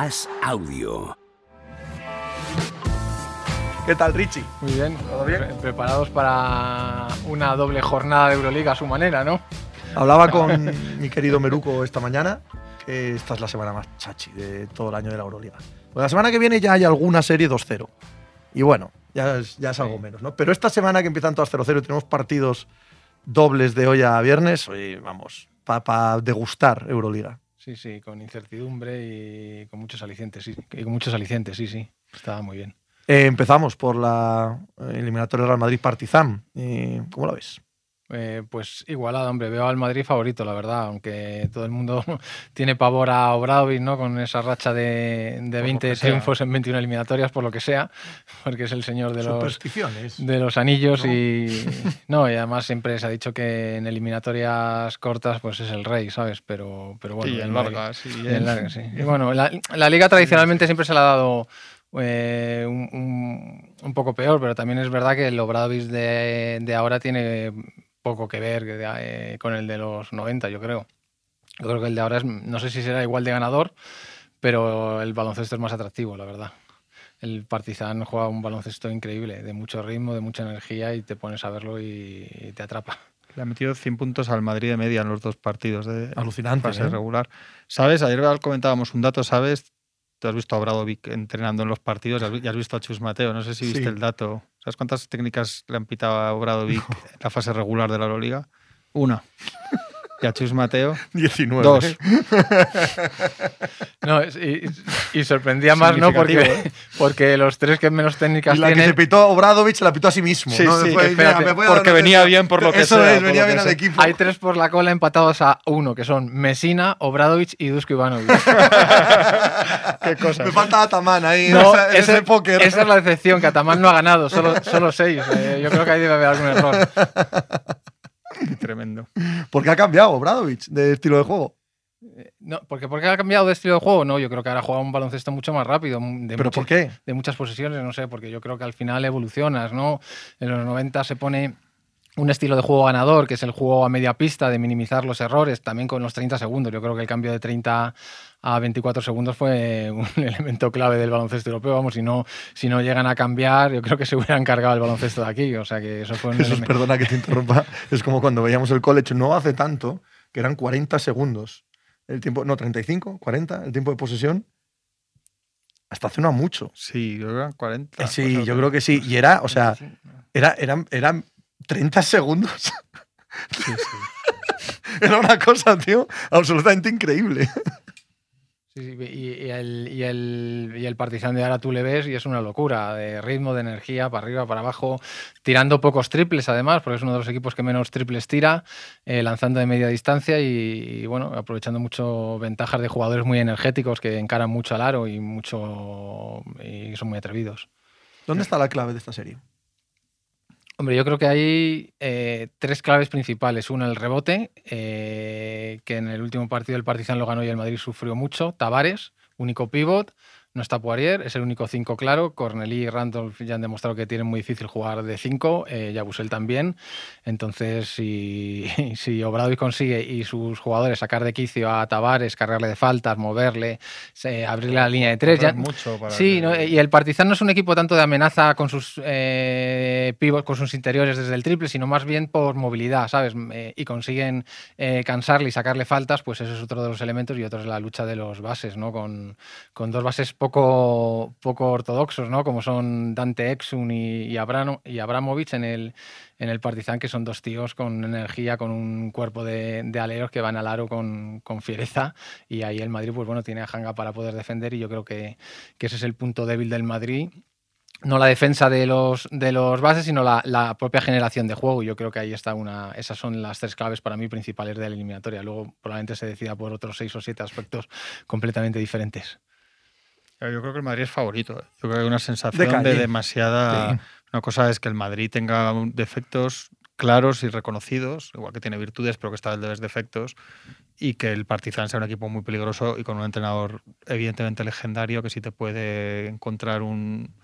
As Audio. ¿Qué tal, Richie? Muy bien. ¿Todo bien? Pre- Preparados para una doble jornada de Euroliga a su manera, ¿no? Hablaba con mi querido Meruco esta mañana que esta es la semana más chachi de todo el año de la Euroliga. Pues la semana que viene ya hay alguna serie 2-0. Y bueno, ya es, ya es algo Sí. menos, ¿no? Pero esta semana que empiezan todas 0-0 y tenemos partidos dobles de hoy a viernes, oye, vamos, para degustar Euroliga. Sí, sí, con incertidumbre y con muchos alicientes, sí. Y con muchos alicientes, sí, sí. Estaba muy bien. Eh, empezamos por la eliminatoria Real Madrid-Partizan. Eh, ¿Cómo la ves? Eh, pues igualada, hombre. Veo al Madrid favorito, la verdad. Aunque todo el mundo tiene pavor a Obradovic, ¿no? Con esa racha de, de lo 20 que sea. triunfos en 21 eliminatorias, por lo que sea. Porque es el señor de los, de los anillos ¿No? y no y además siempre se ha dicho que en eliminatorias cortas pues es el rey sabes pero pero bueno en largas. y en largas, sí. Y bueno la, la liga tradicionalmente siempre se le ha dado eh, un, un- un poco peor pero también es verdad que el Obradovic de, de ahora tiene poco que ver eh, con el de los 90 yo creo yo creo que el de ahora es no sé si será igual de ganador pero el baloncesto es más atractivo la verdad el Partizan juega un baloncesto increíble, de mucho ritmo, de mucha energía y te pones a verlo y, y te atrapa. Le ha metido 100 puntos al Madrid de media en los dos partidos de Alucinante. fase ¿eh? regular. ¿Sabes? Ayer comentábamos un dato, ¿sabes? Tú has visto a Obradovic entrenando en los partidos y has vi- y has visto a Chus Mateo. No sé si viste Sí. el dato. ¿Sabes cuántas técnicas le han pitado a Obradovic en la fase regular de la Euroliga? Una. Y a Chus Mateo, 19. dos. ¿eh? No, y, y sorprendía más, ¿no? Porque, Significativo, porque los tres que menos técnicas Y la que tienen. se pitó Obradovic se la pitó a sí mismo. Sí, ¿no? sí, Fue, espérate, me voy a dar porque venía bien por lo que Eso sea, es, venía bien que al equipo. Hay tres por la cola empatados a uno, que son Mesina, Obradovic y Dusko Ivanovic. ¿Qué cosas? Me falta Ataman ahí No, en ese, en ese- ese póker. Esa es la decepción, que Ataman no ha ganado, solo, solo seis. Eh, yo creo que ahí debe haber algún error. Qué tremendo. Porque ha cambiado Obradovic de estilo de juego. No, porque, porque ha cambiado de estilo de juego, no, yo creo que ahora juega un baloncesto mucho más rápido. De ¿Pero por qué? de muchas posesiones, no sé, porque yo creo que al final evolucionas, ¿no? En los 90 se pone un estilo de juego ganador, que es el juego a media pista, de minimizar los errores, también con los 30 segundos. Yo creo que el cambio de 30 a 24 segundos fue un elemento clave del baloncesto europeo. Vamos, si no, si no llegan a cambiar, yo creo que se hubieran cargado el baloncesto de aquí. O sea que eso fue un Eso es, perdona que te interrumpa. Es como cuando veíamos el college no hace tanto, que eran 40 segundos. El tiempo, no, 35, 40, el tiempo de posesión. Hasta hace no mucho. Sí, yo creo que eran 40. Eh, sí, yo creo que sí. Y era, o sea, era, eran, eran 30 segundos. Sí, sí. Era una cosa, tío, absolutamente increíble. Sí, sí, y, y el, y, el, y el Partizan de ahora tú le ves y es una locura, de ritmo, de energía, para arriba, para abajo, tirando pocos triples además, porque es uno de los equipos que menos triples tira, eh, lanzando de media distancia y, y, bueno, aprovechando mucho ventajas de jugadores muy energéticos que encaran mucho al aro y, mucho, y son muy atrevidos. ¿Dónde está la clave de esta serie? Hombre, yo creo que hay eh, tres claves principales. Una, el rebote, eh, que en el último partido el Partizan lo ganó y el Madrid sufrió mucho. Tavares, único pivot. No está Poirier, es el único 5 claro. Cornelí y Randolph ya han demostrado que tienen muy difícil jugar de 5. Eh, Yabusel también. Entonces, si, si Obradovic consigue y sus jugadores sacar de quicio a Tavares, cargarle de faltas, moverle, se- abrirle la línea de 3, ya, mucho para Sí, que- ¿no? y el Partizan no es un equipo tanto de amenaza con sus eh, pivots, con sus interiores desde el triple, sino más bien por movilidad, ¿sabes? Eh, y consiguen eh, cansarle y sacarle faltas, pues eso es otro de los elementos y otro es la lucha de los bases, ¿no? Con, con dos bases poco, poco ortodoxos, ¿no? Como son Dante Exum y, y, Abramovich en el, en el Partizan, que son dos tíos con energía, con un cuerpo de, aleros que van al aro con, con fiereza. Y ahí el Madrid, pues bueno, tiene a Hanga para poder defender y yo creo que, que ese es el punto débil del Madrid. No la defensa de los, de los bases, sino la, la propia generación de juego. Yo creo que ahí está una. Esas son las tres claves para mí principales de la eliminatoria. Luego probablemente se decida por otros seis o siete aspectos completamente diferentes. Yo creo que el Madrid es favorito. ¿eh? Yo creo que hay una De sensación calle. de, demasiada. Sí. Una cosa es que el Madrid tenga defectos claros y reconocidos, igual que tiene virtudes, pero que está el de los defectos, y que el Partizan sea un equipo muy peligroso y con un entrenador evidentemente legendario que si te puede encontrar un,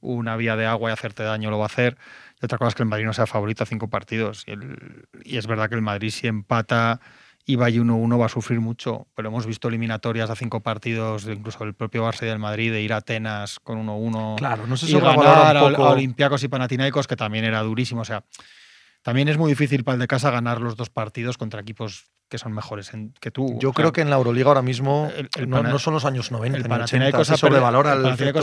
una vía de agua y hacerte daño lo va a hacer. Y otra cosa es que el Madrid no sea favorito a cinco partidos. Y, el- y es verdad que el Madrid si empata y vaya 1-1 va a sufrir mucho, pero hemos visto eliminatorias a cinco partidos, incluso el propio Barça y del Madrid, de ir a Atenas con 1-1 Claro, no sé y si ganar a, un poco... a Olympiacos y Panathinaikos, que también era durísimo. O sea, también es muy difícil para el de casa ganar los dos partidos contra equipos que son mejores en- que tú. Yo O sea, creo que en la Euroliga ahora mismo el- el no, Pana- no son los años 90, el ni 80, Panathinaikos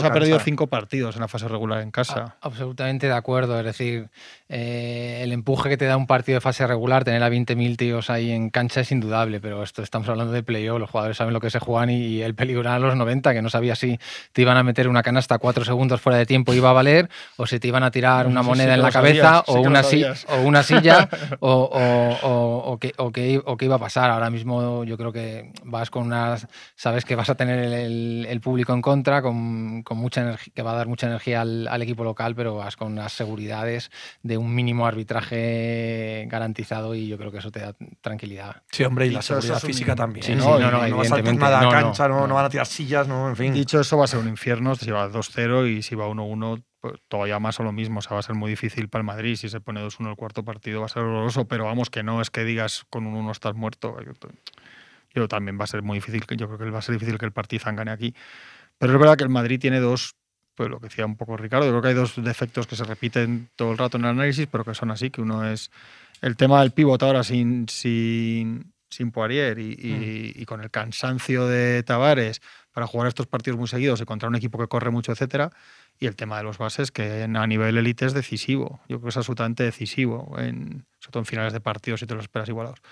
ha, perdido, ha cinco partidos en la fase regular en casa. A- Absolutamente de acuerdo. Es decir, eh, el empuje que te da un partido de fase regular, tener a 20.000 tíos ahí en cancha es indudable, pero esto estamos hablando de playoff, los jugadores saben lo que se juegan y, y el peligro era a los 90, que no sabía si te iban a meter una canasta cuatro segundos fuera de tiempo iba a valer, o si te iban a tirar una Sí, sí moneda en la cabeza, sabías, o, una si- sabías. o una silla, o, o- o- o que, o que- o que iba a pasar. Ahora mismo yo creo que vas con unas, sabes que vas a tener el, el- el público en contra, con, con mucha energía, que va a dar mucha energía al, al equipo local, pero vas con unas seguridades de un mínimo arbitraje garantizado y yo creo que eso te da tranquilidad. Sí, hombre, y la seguridad un- física también. Sí, ¿eh? sí, no, no, vas a evidentemente. nada a cancha, no, no. no van a tirar sillas, no, en fin. Dicho eso, va a ser un infierno. Si va 2-0 y si va 1-1, pues todavía más o lo mismo. O sea, va a ser muy difícil para el Madrid. Si se pone 2-1 el cuarto partido, va a ser horroroso. Pero vamos, que no es que digas con un 1 estás muerto. Yo, yo también va a ser muy difícil. que- Yo creo que va a ser difícil que el Partizan gane aquí. Pero es verdad que el Madrid tiene dos. Pues lo que decía un poco Ricardo, yo creo que hay dos defectos que se repiten todo el rato en el análisis, pero que son así, que uno es el tema del pívot ahora sin, sin, sin Poirier y, y- y con el cansancio de Tavares para jugar estos partidos muy seguidos y contra un equipo que corre mucho, etcétera. Y el tema de los bases, que a nivel élite es decisivo. Yo creo que es absolutamente decisivo, en, sobre todo en finales de partidos si te los esperas igualados.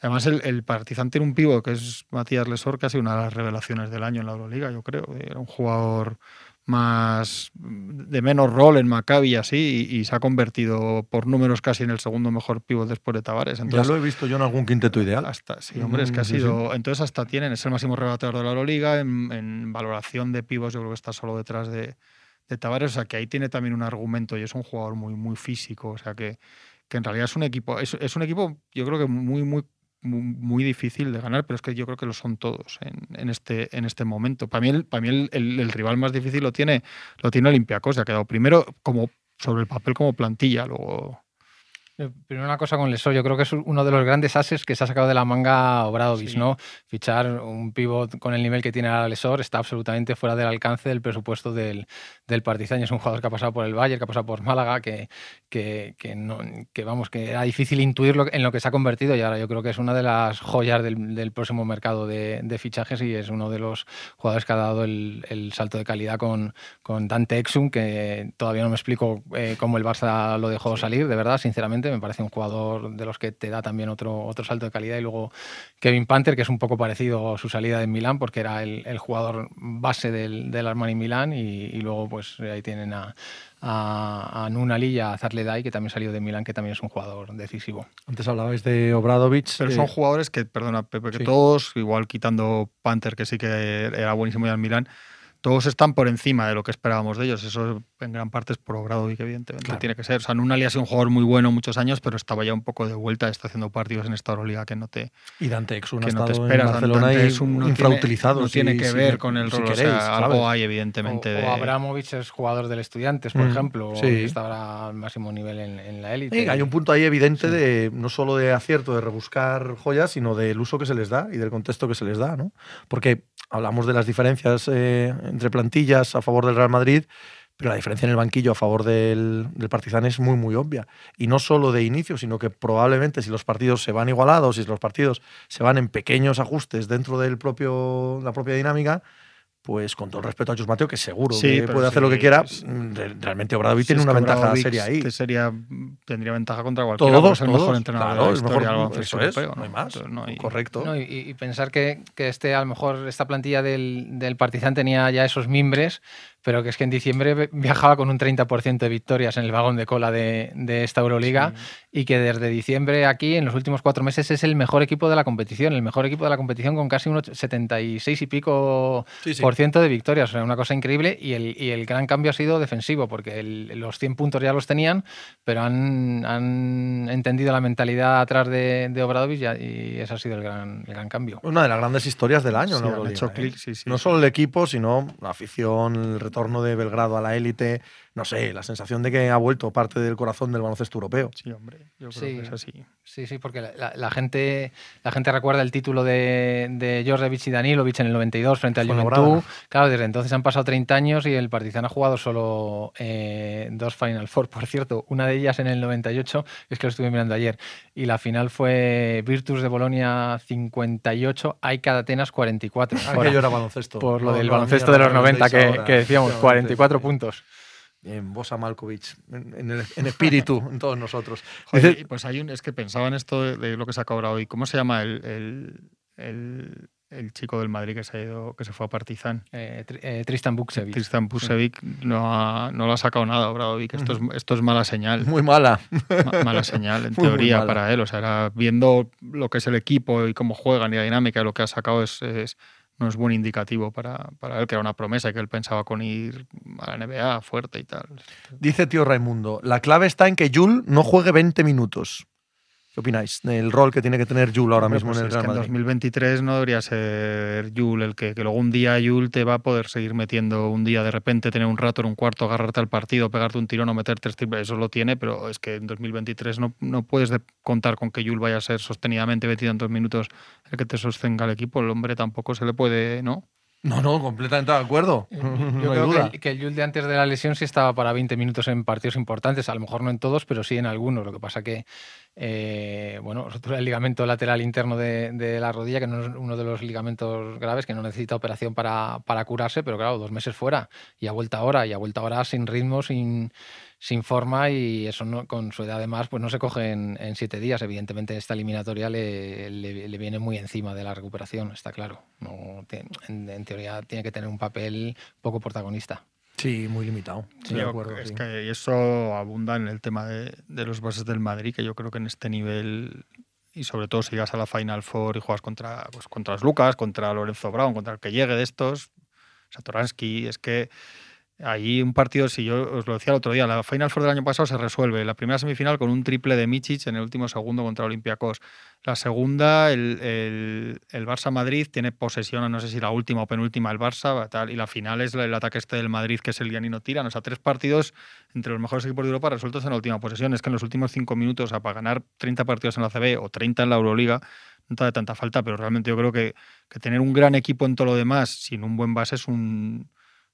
Además, el, el Partizan tiene un pivo que es Matías Lesor, que ha sido una de las revelaciones del año en la Euroliga, yo creo. Era un jugador más de menos rol en Maccabi y así, y, y se ha convertido por números casi en el segundo mejor pívot después de Tavares. ya Entonces, lo he visto yo en algún quinteto ideal. hasta, sí, hombre, es que ha Mm, sí, sí. sido. Entonces, hasta tienen, es el máximo rebatador de la Euroliga. En, en valoración de pivos, yo creo que está solo detrás de, de Tavares. O sea, que ahí tiene también un argumento y es un jugador muy, muy físico. O sea, que, que en realidad es un equipo. Es, es un equipo, yo creo que muy, muy, muy, difícil de ganar, pero es que yo creo que lo son todos en, en este, en este momento. Para mí, el, para mí el rival más difícil lo tiene, lo tiene Olympiacos. Ya ha quedado primero como sobre el papel como plantilla. Luego. Eh, Primero una cosa con Lesor, yo creo que es uno de los grandes ases que se ha sacado de la manga Obradovic, Sí. ¿no? Fichar un pivot con el nivel que tiene ahora Lesor está absolutamente fuera del alcance del presupuesto del, del Partizan. Es un jugador que ha pasado por el Bayern, que ha pasado por Málaga, que, que, que no, que, vamos, que era difícil intuirlo en lo que se ha convertido y ahora yo creo que es una de las joyas del, del próximo mercado de, de fichajes y es uno de los jugadores que ha dado el, el salto de calidad con, con Dante Exum, que todavía no me explico eh, cómo el Barça lo dejó salir, de verdad, sinceramente, me parece un jugador de los que te da también otro, otro salto de calidad. Y luego Kevin Panther, que es un poco parecido a su salida de Milán, porque era el, el jugador base del, del Armani Milán, y, y luego pues ahí tienen a, a, a Nunali y a Zarledai, que también salió de Milán, que también es un jugador decisivo. Antes hablabais de Obradovic. Pero eh, son jugadores que, perdona, Pepe, que sí. todos, igual quitando Panther, que sí que era buenísimo ya en Milán, todos están por encima de lo que esperábamos de ellos. Eso en gran parte es por Obradovic, evidentemente. Claro. Tiene que ser. O sea, Nunali ha sido un jugador muy bueno muchos años, pero estaba ya un poco de vuelta, está haciendo partidos en esta Euroliga que no te, y Dante Exum ha que no te estado esperas. en Barcelona Dante y es un- no tiene- infrautilizado. No si- tiene que si- ver con el si rol. o queréis, sea, algo ¿sabes? hay, evidentemente. O, de... o Abramovich es jugador del Estudiantes, por Mm, ejemplo, sí. que está ahora al máximo nivel en, en la élite. Sí, hay un punto ahí evidente Sí. de no solo de acierto, de rebuscar joyas, sino del uso que se les da y del contexto que se les da, ¿no? Porque hablamos de las diferencias eh, entre plantillas a favor del Real Madrid, pero la diferencia en el banquillo a favor del, del Partizan es muy, muy obvia. Y no solo de inicio, sino que probablemente si los partidos se van igualados, si los partidos se van en pequeños ajustes dentro de la propia dinámica, pues con todo el respeto a Chus Mateo, que seguro Sí, que puede hacer lo que quiera, sí. mm, re- realmente Obradovic tiene una ventaja seria ahí. te sería, tendría ventaja contra cualquiera. Todos, el mejor todos, entrenador claro, de la historia mejor- baloncesto eso es, europeo. no hay más. No hay- Correcto. No, y, y pensar que, que este, a lo mejor, esta plantilla del, del Partizan tenía ya esos mimbres, pero que es que en diciembre vi- viajaba con un 30% de victorias en el vagón de cola de, de esta Euroliga y que desde diciembre aquí, en los últimos cuatro meses, es el mejor equipo de la competición, el mejor equipo de la competición con casi un och- 76 y pico Sí, sí. por ciento de victorias, o sea, una cosa increíble y el, y el gran cambio ha sido defensivo, porque el- los 100 puntos ya los tenían, pero han, han entendido la mentalidad atrás de, de Obradovic y, y ese ha sido el gran, el gran cambio. Una de las grandes historias del año, Sí, ¿no? hecho ¿eh? clic, sí, sí. No solo el equipo, sino la afición, el retorno de Belgrado a la élite, no sé, la sensación de que ha vuelto parte del corazón del baloncesto europeo. Sí, hombre, yo creo Sí. que es así. Sí, sí, porque la, la- la gente, la gente recuerda el título de, de Jorjevic y Danilovic en el 92 frente al. Juventud. Claro, desde entonces han pasado 30 años y el Partizan ha jugado solo eh, dos Final Four, por cierto. Una de ellas en el 98, es que lo estuve mirando ayer. Y la final fue Virtus de Bolonia 58, AICA de Atenas 44. Por- Aquello era baloncesto. por lo No, del no, baloncesto de los lo 90 que, ahora, que decíamos, efectivamente. 44 puntos. En Bosa Malkovich, en, en el- en espíritu, en todos nosotros. Joder, pues hay un, es que pensaba en esto de, de lo que se acaba hoy. ¿Cómo se llama el, el, el- el chico del Madrid que se ha ido, que se fue a Partizan? Eh, eh, Tristan Buksevic. Tristan Pusevic no, ha, no lo ha sacado nada, Obradovic. Esto es, esto es mala señal. Muy mala. Ma- mala señal, en Muy, muy teoría, mala. para él. O sea, era viendo lo que es el equipo y cómo juegan y la dinámica de lo que ha sacado es, es- no es buen indicativo para, para él, que era una promesa y que él pensaba con ir a la NBA fuerte y tal. Dice tío Raimundo, la clave está en que Jul no juegue 20 minutos. ¿Qué opináis del rol que tiene que tener Jul ahora mismo pues en el es Real que en Madrid? 2023 no debería ser Yul el que, que luego un día Yul te va a poder seguir metiendo un día de repente, tener un rato en un cuarto, agarrarte al partido, pegarte un tirón o meter tres triples. Eso lo tiene, pero es que en 2023 no, no puedes de- contar con que Yul vaya a ser sostenidamente metido en dos minutos el que te sostenga el equipo. El hombre tampoco se le puede, ¿no? No, no, completamente de acuerdo. Yo no hay creo duda. que, el- que el Jules de antes de la lesión sí estaba para 20 minutos en partidos importantes, a lo mejor no en todos, pero sí en algunos. Lo que pasa que, eh, bueno, rotura del ligamento lateral interno de, de la rodilla, que no es uno de los ligamentos graves, que no necesita operación para, para curarse, pero claro, dos meses fuera y ha vuelto ahora, y ha vuelto ahora sin ritmo, sin, sin forma, y eso no- con su edad además, pues no se coge en, en siete días. Evidentemente, esta eliminatoria le, le- le viene muy encima de la recuperación, está claro. No, te- en, en teoría tiene que tener un papel poco protagonista. Sí, muy limitado. Sí, de acuerdo. es sí. que y eso abunda en el tema de, de los bases del Madrid, que yo creo que en este nivel, y sobre todo si llegas a la Final Four y juegas contra, pues, contra los Lucas, contra Lorenzo Brown, contra el que llegue de estos, Satoransky, es que ahí un partido, si yo os lo decía el otro día, la Final Four del año pasado se resuelve. La primera semifinal con un triple de Michic en el último segundo contra Olympiacos. La segunda, el, el, Barça-Madrid tiene posesión, no sé si la última o penúltima el Barça, y la final es el ataque este del Madrid, que es el Giannino Tiran. O sea, tres partidos entre los mejores equipos de Europa resueltos en la última posesión. Es que en los últimos cinco minutos, o sea, para ganar 30 partidos en la CB o 30 en la Euroliga, no te da tanta falta, pero realmente yo creo que, que tener un gran equipo en todo lo demás sin un buen base es un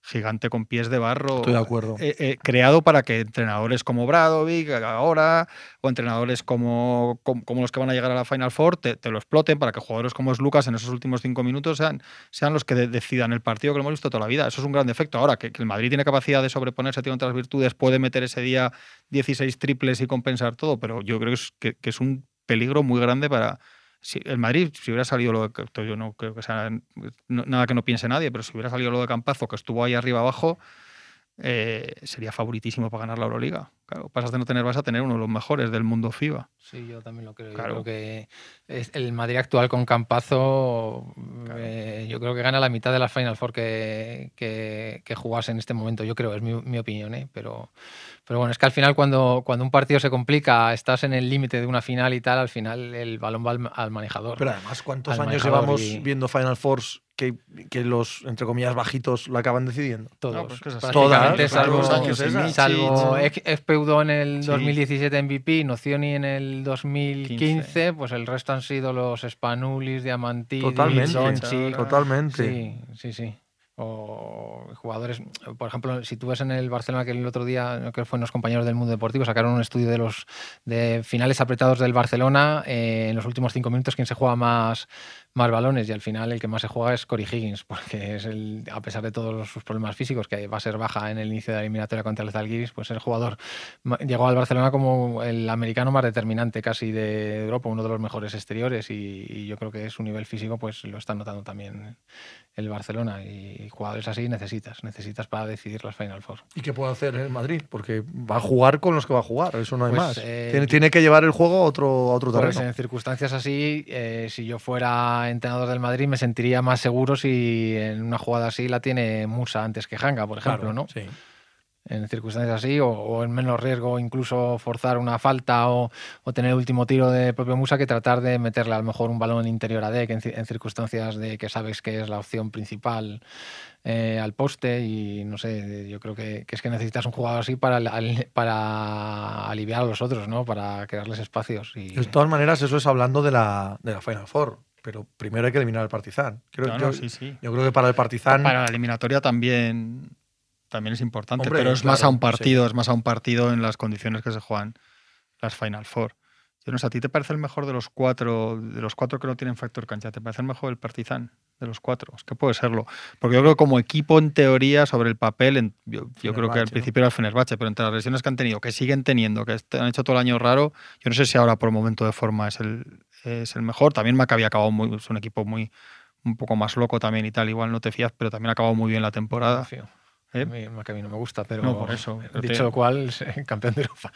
gigante con pies de barro. Estoy de acuerdo. eh, eh, creado para que entrenadores como Bradovic ahora o entrenadores como, como, como los que van a llegar a la Final Four te, te lo exploten para que jugadores como es Lucas en esos últimos cinco minutos sean, sean los que de- decidan el partido que lo hemos visto toda la vida. Eso es un gran defecto. Ahora que, que el Madrid tiene capacidad de sobreponerse, tiene otras virtudes, puede meter ese día 16 triples y compensar todo, pero yo creo que es, que, que es un peligro muy grande para, si el Madrid, si hubiera salido lo de. Yo no creo que sea nada que no piense nadie, pero si hubiera salido lo de Campazo, que estuvo ahí arriba abajo, eh, sería favoritísimo para ganar la Euroliga. Claro, pasas de no tener base a tener uno de los mejores del mundo FIBA. Sí, yo también lo creo. Yo Claro. creo que es- el Madrid actual con Campazo, eh, yo creo que gana la mitad de las Final Four que, que, que jugase en este momento. Yo creo, es mi, mi opinión, ¿eh? pero, pero bueno, es que al final cuando, cuando un partido se complica, estás en el límite de una final y tal, al final el balón va al, al manejador. Pero además, ¿cuántos años llevamos y- viendo Final Force que, que los, entre comillas, bajitos lo acaban decidiendo? Todos, No, pues que es así. prácticamente, Todas, salvo, años esas. salvo Espeudo en el Sí. 2017 MVP, Nocioni en el 2015, pues el resto han sido los Spanulis, Diamantidis, Totalmente, totalmente. Sí, sí, sí. O jugadores, por ejemplo, si tú ves en el Barcelona que el otro día, que fue los compañeros del mundo deportivo, sacaron un estudio de los de finales apretados del Barcelona eh, en los últimos cinco minutos, quién se juega más, más balones y al final el que más se juega es Cory Higgins, porque es el, a pesar de todos sus problemas físicos, que va a ser baja en el inicio de la eliminatoria contra el Zalgiris, pues el jugador llegó al Barcelona como el americano más determinante casi de Europa, uno de los mejores exteriores y, y yo creo que su nivel físico pues lo está notando también el Barcelona y jugadores así necesitas, necesitas para decidir las Final Four. ¿Y qué puede hacer el Madrid? Porque va a jugar con los que va a jugar, eso no hay Pues, más. eh, tiene, tiene que llevar el juego a otro, a otro Pues terreno. en circunstancias así, eh, si yo fuera entrenador del Madrid, me sentiría más seguro si en una jugada así la tiene Musa antes que Hanga, por ejemplo, Claro, ¿no? Sí. en circunstancias así, o, en menos riesgo incluso forzar una falta o, tener el último tiro de propio Musa que tratar de meterle a lo mejor un balón interior a deck en, en circunstancias de que sabes que es la opción principal eh, al poste y no sé, yo creo que, es que necesitas un jugador así para, para aliviar a los otros, ¿no? Para crearles espacios. Y... De todas maneras, eso es hablando de la, de la Final Four pero primero hay que eliminar al Partizan. Creo, yo, sí, sí. yo creo que para el Partizan. Para la eliminatoria también, también es importante, pero es más a un partido, es más a un partido en las condiciones que se juegan las Final Four. Yo no sé, ¿a ti te parece el mejor de los cuatro, de los cuatro que no tienen factor cancha? ¿Te parece el mejor el Partizan? de los cuatro. Es que puede serlo. Porque yo creo que como equipo, en teoría, sobre el papel, yo, creo que al principio era el Fenerbahce, pero entre las lesiones que han tenido, que siguen teniendo, que han hecho todo el año raro, yo no sé si ahora por momento de forma es el, es el mejor. También me había acabado muy, es un equipo muy un poco más loco también y tal, igual no te fías, pero también ha acabado muy bien la temporada. ¿Eh? A, mí, a, mí, no me gusta, pero no, por eso. dicho lo cual, campeón de Europa.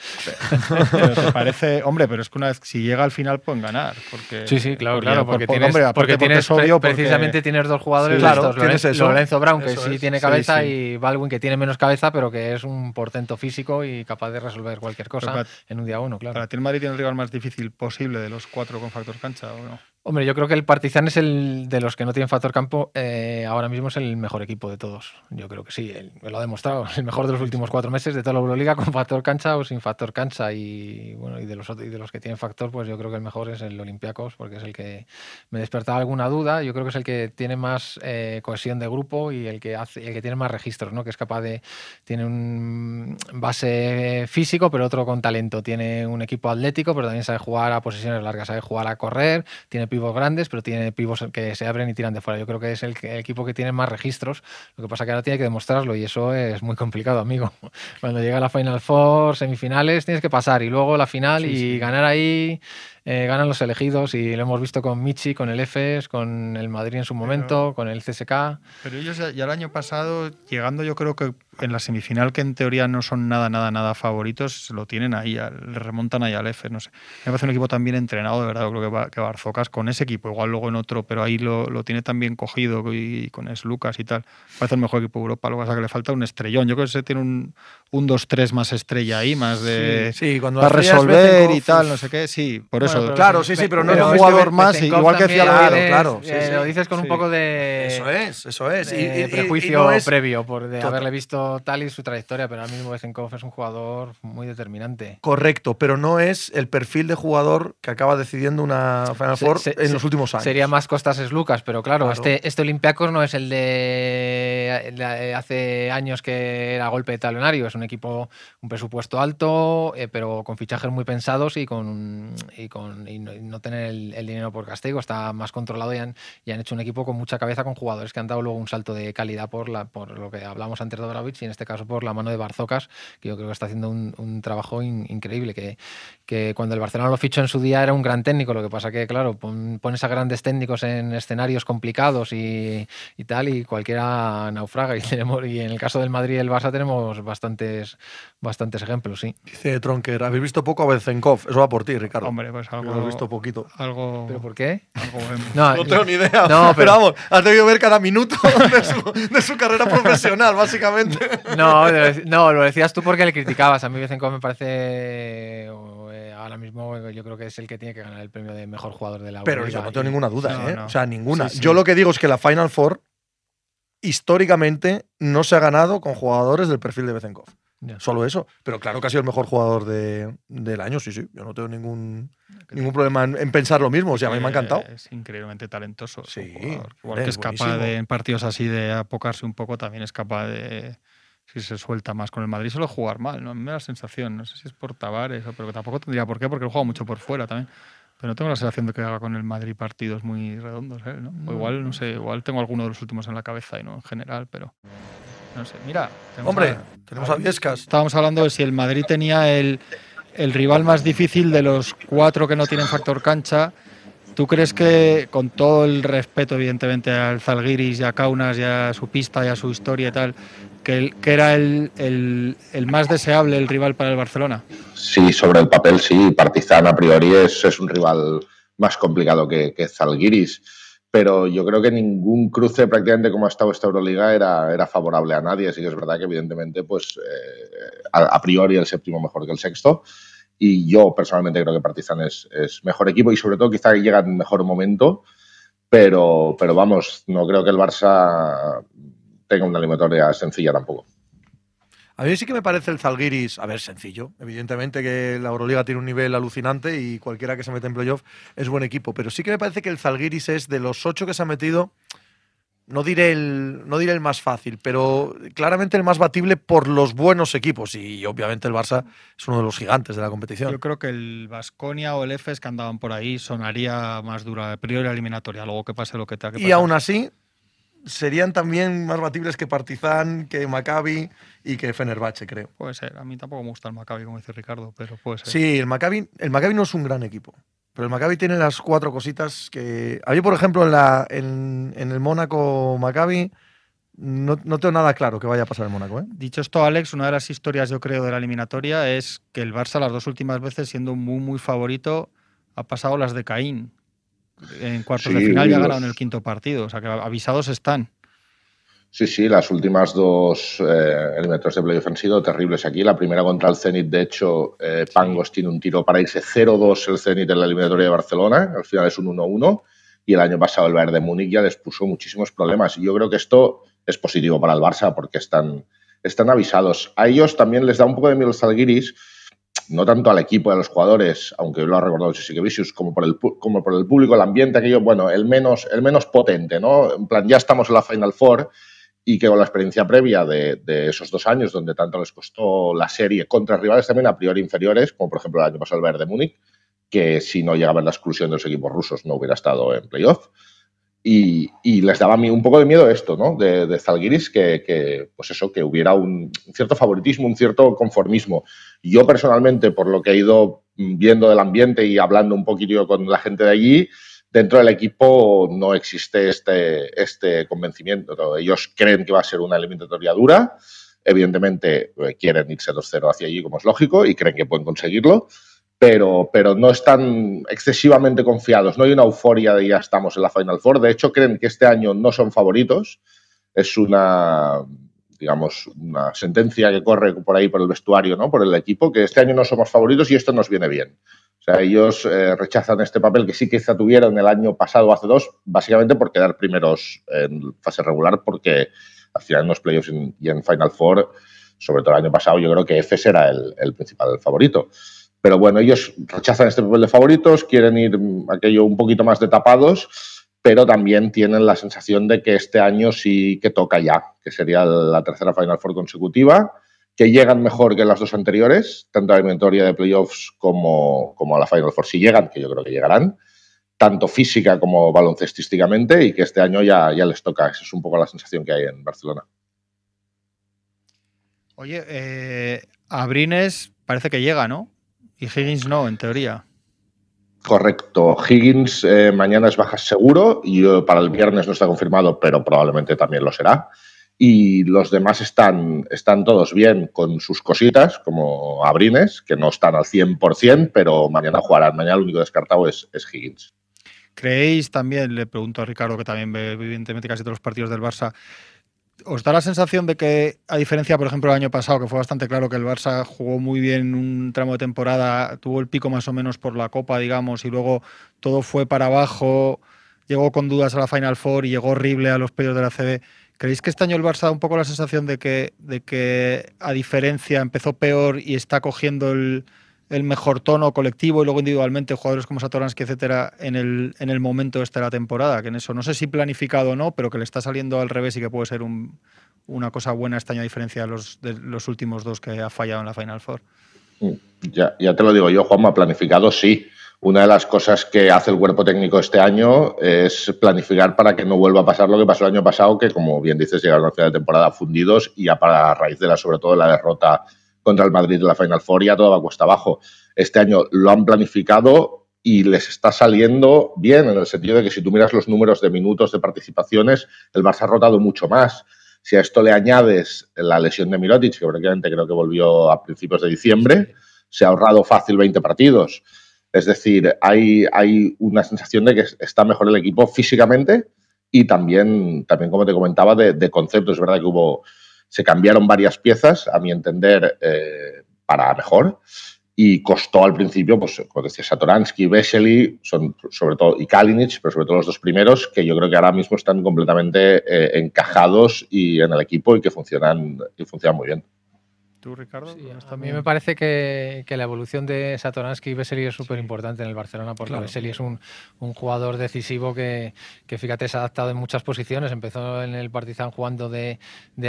Pero te parece, hombre, pero es que una vez si llega al final pueden ganar. Porque, sí, sí, claro, claro, porque, tienes, porque, tienes obvio, precisamente tienes dos jugadores, claro, Lorenzo, Brown, que sí tiene cabeza, y Baldwin, que tiene menos cabeza, pero que es un portento físico y capaz de resolver cualquier cosa en un día uno, claro. Para ti el Madrid tiene el rival más difícil posible de los cuatro con factor cancha, ¿o no? Hombre, yo creo que el Partizan es el de los que no tienen factor campo, eh, ahora mismo es el mejor equipo de todos. Yo creo que sí, lo ha demostrado. El mejor de los últimos cuatro meses de toda la Euroliga con factor cancha o sin factor cancha. Y bueno, y de los, y de los que tienen factor, pues yo creo que el mejor es el Olympiacos, porque es el que me despertaba alguna duda. Yo creo que es el que tiene más eh, cohesión de grupo y el que, hace, el que tiene más registros, ¿no? que es capaz de. Tiene un base físico, pero otro con talento. Tiene un equipo atlético, pero también sabe jugar a posiciones largas, sabe jugar a correr, tiene pivos grandes, pero tiene pivos que se abren y tiran de fuera. Yo creo que es el, equipo que tiene más registros. Lo que pasa que ahora tiene que demostrarlo y eso es muy complicado, amigo. Cuando llega la Final Four, semifinales, tienes que pasar y luego la final y ganar ahí eh, ganan los elegidos y lo hemos visto con Michi, con el EFES, con el Madrid en su momento, con el CSK. Pero ellos ya, el año pasado, llegando yo creo que en la semifinal, que en teoría no son nada, nada, nada favoritos, lo tienen ahí, le remontan ahí al EFES, no sé. Me parece un equipo tan bien entrenado, de verdad, yo creo que, que Barzocas con ese equipo, igual luego en otro, pero ahí lo, lo tiene tan bien cogido y, con es Lucas y tal. Parece el mejor equipo de Europa, lo que pasa que le falta un estrellón. Yo creo que se tiene un, un 2-3 más estrella ahí, más de... Sí, cuando para resolver y tal, no sé qué, sí, por eso claro, sí, sí, pero no es un jugador más, igual que decía claro. lo dices con un poco de. Eso es, eso es. y, prejuicio previo por de haberle visto tal y su trayectoria, pero ahora mismo Bezenkov es un jugador muy determinante. Correcto, pero no es el perfil de jugador que acaba decidiendo una Final Four en los últimos años. Sería más Costas es Lucas, pero claro, este, este Olympiacos no es el de, hace años que era golpe de talonario, es un equipo, un presupuesto alto, eh, pero con fichajes muy pensados y con, y con no tener el, dinero por castigo, está más controlado y han, han, hecho un equipo con mucha cabeza con jugadores que han dado luego un salto de calidad por, la, por lo que hablamos antes de Y en este caso por la mano de Barzocas, que yo creo que está haciendo un, trabajo increíble, que, que cuando el Barcelona lo fichó en su día era un gran técnico, lo que pasa que, claro, pones a grandes técnicos en escenarios complicados y, y tal, y cualquiera naufraga, y, tenemos, y en el caso del Madrid y el Barça tenemos bastantes, bastantes ejemplos, sí. Dice Tronker, habéis visto poco a Bezenkov, eso va por ti, Ricardo. Hombre, pues algo... Lo he visto poquito. Algo... ¿Pero por qué? no, tengo ni idea. No, pero, vamos, has debido ver cada minuto de su, carrera profesional, básicamente. No, no, lo decías tú porque le criticabas. A mí Bezenkov me parece eh, ahora mismo yo creo que es el que tiene que ganar el premio de mejor jugador de la Pero yo no tengo ninguna duda, ¿eh? O sea, ninguna. Yo lo que digo es que la Final Four históricamente no se ha ganado con jugadores del perfil de Bezenkov. Solo eso. Pero claro que ha sido el mejor jugador del año, sí, sí. Yo no tengo ningún, ningún problema en, pensar lo mismo. O sea, a mí me ha encantado. Es increíblemente talentoso. Sí. Igual que es capaz de, en partidos así de apocarse un poco, también es capaz de, si se suelta más con el Madrid, solo jugar mal. ¿no? me da la sensación, no sé si es por Tavares, pero tampoco tendría por qué, porque él juega mucho por fuera también. Pero no tengo la sensación de que haga con el Madrid partidos muy redondos. ¿eh? ¿no? O igual, no sé, igual tengo alguno de los últimos en la cabeza y no en general, pero. No sé, mira. Hombre, tenemos a Viescas. Estábamos hablando de si el Madrid tenía el, el rival más difícil de los cuatro que no tienen factor cancha. ¿Tú crees que, con todo el respeto, evidentemente, al Zalgiris y a Kaunas y a su pista y a su historia y tal, que, era el, el, el, más deseable el rival para el Barcelona? Sí, sobre el papel sí. Partizan a priori es, es un rival más complicado que, que Zalgiris pero yo creo que ningún cruce prácticamente como ha estado esta Euroliga era, era favorable a nadie. Así que es verdad que evidentemente, pues eh, a, priori el séptimo mejor que el sexto. Y yo personalmente creo que Partizan es, es mejor equipo y sobre todo quizá llega en mejor momento. Pero, pero vamos, no creo que el Barça tenga una eliminatoria sencilla tampoco. A mí sí que me parece el Zalgiris, a ver, sencillo. Evidentemente que la Euroliga tiene un nivel alucinante y cualquiera que se mete en playoff es buen equipo. Pero sí que me parece que el Zalgiris es de los ocho que se ha metido, no diré el, no diré el más fácil, pero claramente el más batible por los buenos equipos. Y obviamente el Barça es uno de los gigantes de la competición. Yo creo que el Vasconia o el EFES que andaban por ahí sonaría más dura, el periodo eliminatoria, luego que pase lo que tenga que Y aún así, serían también más batibles que Partizan, que Maccabi y que Fenerbahce, creo. Puede ser. A mí tampoco me gusta el Maccabi, como dice Ricardo, pero puede ser. Sí, el Maccabi, el Maccabi no es un gran equipo. Pero el Maccabi tiene las cuatro cositas que. A mí, por ejemplo, en, la, en, el Mónaco Maccabi. No, no, tengo nada claro que vaya a pasar en Mónaco. ¿eh? Dicho esto, Alex, una de las historias, yo creo, de la eliminatoria es que el Barça, las dos últimas veces, siendo muy, muy favorito, ha pasado las de Caín en cuartos de final ya ganaron el quinto partido. O sea que avisados están. Sí, sí, las últimas dos eh, eliminatorias de playoff han sido terribles aquí. La primera contra el Zenit, de hecho, eh, Pangos tiene un tiro para irse 0-2 el Zenit en la eliminatoria de Barcelona. Al final es un 1-1. Y el año pasado el Bayern de Múnich ya les puso muchísimos problemas. Y yo creo que esto es positivo para el Barça porque están, están avisados. A ellos también les da un poco de miedo el Zalgiris no tanto al equipo y a los jugadores, aunque lo ha recordado Vicius, como por el como por el público, el ambiente, aquello, bueno, el menos, el menos potente, ¿no? En plan, ya estamos en la Final Four y que con la experiencia previa de, esos dos años, donde tanto les costó la serie contra rivales también a priori inferiores, como por ejemplo el año pasado el Bayern de Múnich, que si no llegaba la exclusión de los equipos rusos no hubiera estado en playoff. Y, les daba a mí un poco de miedo esto, ¿no? De, de Zalgiris, que, pues eso, que hubiera un, cierto favoritismo, un cierto conformismo. Yo personalmente, por lo que he ido viendo del ambiente y hablando un poquito con la gente de allí, dentro del equipo no existe este, este convencimiento. Ellos creen que va a ser una eliminatoria dura. Evidentemente eh, quieren irse 2-0 hacia allí, como es lógico, y creen que pueden conseguirlo pero, pero no están excesivamente confiados. No hay una euforia de ya estamos en la Final Four. De hecho, creen que este año no son favoritos. Es una, digamos, una sentencia que corre por ahí por el vestuario, ¿no? por el equipo, que este año no somos favoritos y esto nos viene bien. O sea, ellos eh, rechazan este papel que sí quizá tuvieron el año pasado hace dos, básicamente por quedar primeros en fase regular, porque al final en los playoffs y en Final Four, sobre todo el año pasado, yo creo que EFES era el principal favorito. Pero bueno, ellos rechazan este papel de favoritos, quieren ir aquello un poquito más de tapados, pero también tienen la sensación de que este año sí que toca ya, que sería la tercera Final Four consecutiva, que llegan mejor que las dos anteriores, tanto a la eliminatoria de playoffs como, como a la Final Four. Si llegan, que yo creo que llegarán, tanto física como baloncestísticamente, y que este año ya, ya les toca. Esa es un poco la sensación que hay en Barcelona. Oye, eh, Abrines parece que llega, ¿no? Y Higgins no, en teoría. Correcto. Higgins eh, mañana es baja seguro y para el viernes no está confirmado, pero probablemente también lo será. Y los demás están, están todos bien con sus cositas, como Abrines, que no están al 100%, pero mañana jugarán. Mañana lo único descartado es, es Higgins. ¿Creéis también, le pregunto a Ricardo, que también ve evidentemente casi todos los partidos del Barça, ¿Os da la sensación de que, a diferencia, por ejemplo, del año pasado, que fue bastante claro que el Barça jugó muy bien un tramo de temporada, tuvo el pico más o menos por la Copa, digamos, y luego todo fue para abajo, llegó con dudas a la Final Four y llegó horrible a los pedidos de la CB? ¿Creéis que este año el Barça da un poco la sensación de que, de que a diferencia, empezó peor y está cogiendo el, el mejor tono colectivo y luego individualmente jugadores como Satoransky, etcétera, en el, en el momento este de la temporada, que en eso no sé si planificado o no, pero que le está saliendo al revés y que puede ser una cosa buena este año a diferencia de los, de los últimos dos que ha fallado en la Final Four. Mm, ya, ya te lo digo yo, Juanma, planificado sí. Una de las cosas que hace el cuerpo técnico este año es planificar para que no vuelva a pasar lo que pasó el año pasado, que como bien dices, llegaron a final de temporada fundidos y ya para raíz de la, sobre todo, la derrota contra el Madrid en la Final Four ya todo va cuesta abajo. Este año lo han planificado y les está saliendo bien, en el sentido de que si tú miras los números de minutos de participaciones, el Barça ha rotado mucho más. Si a esto le añades la lesión de Mirotic, que prácticamente creo que volvió a principios de diciembre, se ha ahorrado fácil 20 partidos. Es decir, hay, hay una sensación de que está mejor el equipo físicamente y también, también como te comentaba, de, de conceptos. Es verdad que hubo, se cambiaron varias piezas, a mi entender, eh, para mejor y costó al principio, pues como decía Satoransky, Vesely, son sobre todo y Kalinic, pero sobre todo los dos primeros que yo creo que ahora mismo están completamente eh, encajados y en el equipo y que funcionan y funcionan muy bien. Ricardo? a mí me parece que, la evolución de Satoransky y Vesely es súper importante en el Barcelona, porque claro. Vesely es un, jugador decisivo que, fíjate, se ha adaptado en muchas posiciones. Empezó en el Partizan jugando de,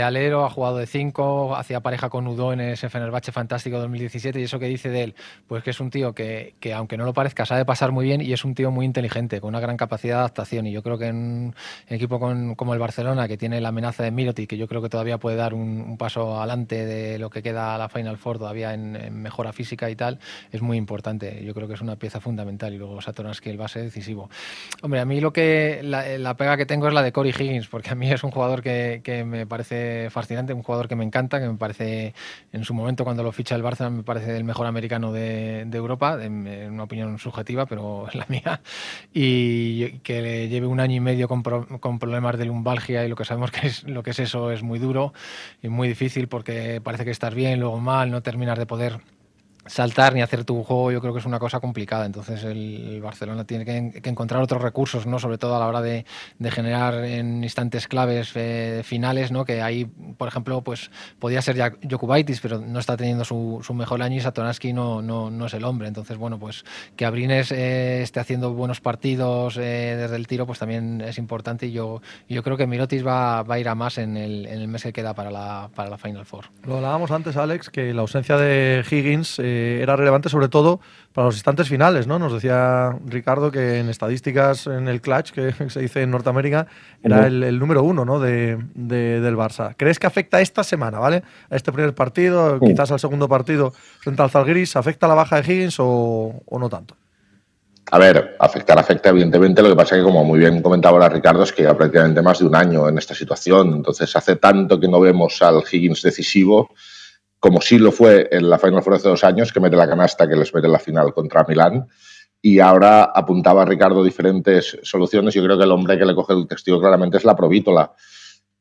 alero, ha jugado de 5, hacía pareja con Udo en ese Fenerbahce fantástico 2017. Y eso que dice de él, pues que es un tío que, aunque no lo parezca, sabe pasar muy bien y es un tío muy inteligente, con una gran capacidad de adaptación. Y yo creo que en un equipo como el Barcelona, que tiene la amenaza de Miroti, que yo creo que todavía puede dar un, un paso adelante de lo que queda la Final Four todavía en, mejora física y tal, es muy importante. Yo creo que es una pieza fundamental y luego Satoransky el base decisivo. Hombre, a mí lo que la, pega que tengo es la de Corey Higgins, porque a mí es un jugador que, me parece fascinante, un jugador que me encanta, que me parece en su momento cuando lo ficha el Barça me parece el mejor americano de, Europa, en, una opinión subjetiva, pero es la mía, y que le lleve un año y medio con, con problemas de lumbalgia y lo que sabemos que es lo que es eso es muy duro y muy difícil porque parece que estás bien, luego mal, no terminar de poder saltar ni hacer tu juego yo creo que es una cosa complicada. Entonces el, Barcelona tiene que, encontrar otros recursos, ¿no? sobre todo a la hora de, generar en instantes claves eh, finales, ¿no? que ahí, por ejemplo, pues podía ser Jokubaitis, pero no está teniendo su, mejor año y Satoransky no, no, no, es el hombre. Entonces, bueno, pues que Abrines eh, esté haciendo buenos partidos eh, desde el tiro, pues también es importante y yo, yo creo que Mirotis va, va a ir a más en el, en el mes que queda para la, para la Final Four. Lo hablábamos antes, Alex, que la ausencia de Higgins era relevante sobre todo para los instantes finales, ¿no? Nos decía Ricardo que en estadísticas, en el clutch, que se dice en Norteamérica, era el, número uno ¿no? de, del Barça. ¿Crees que afecta esta semana, ¿vale? A este primer partido, quizás al segundo partido frente al Zalgiris, ¿afecta la baja de Higgins o, no tanto? A ver, afectar afecta evidentemente, lo que pasa es que como muy bien comentaba ahora Ricardo, es que ya prácticamente más de un año en esta situación, entonces hace tanto que no vemos al Higgins decisivo como sí lo fue en la Final Four hace dos años, que mete la canasta que les mete la final contra Milán. Y ahora apuntaba Ricardo diferentes soluciones. Yo creo que el hombre que le coge el testigo claramente es la Provítola,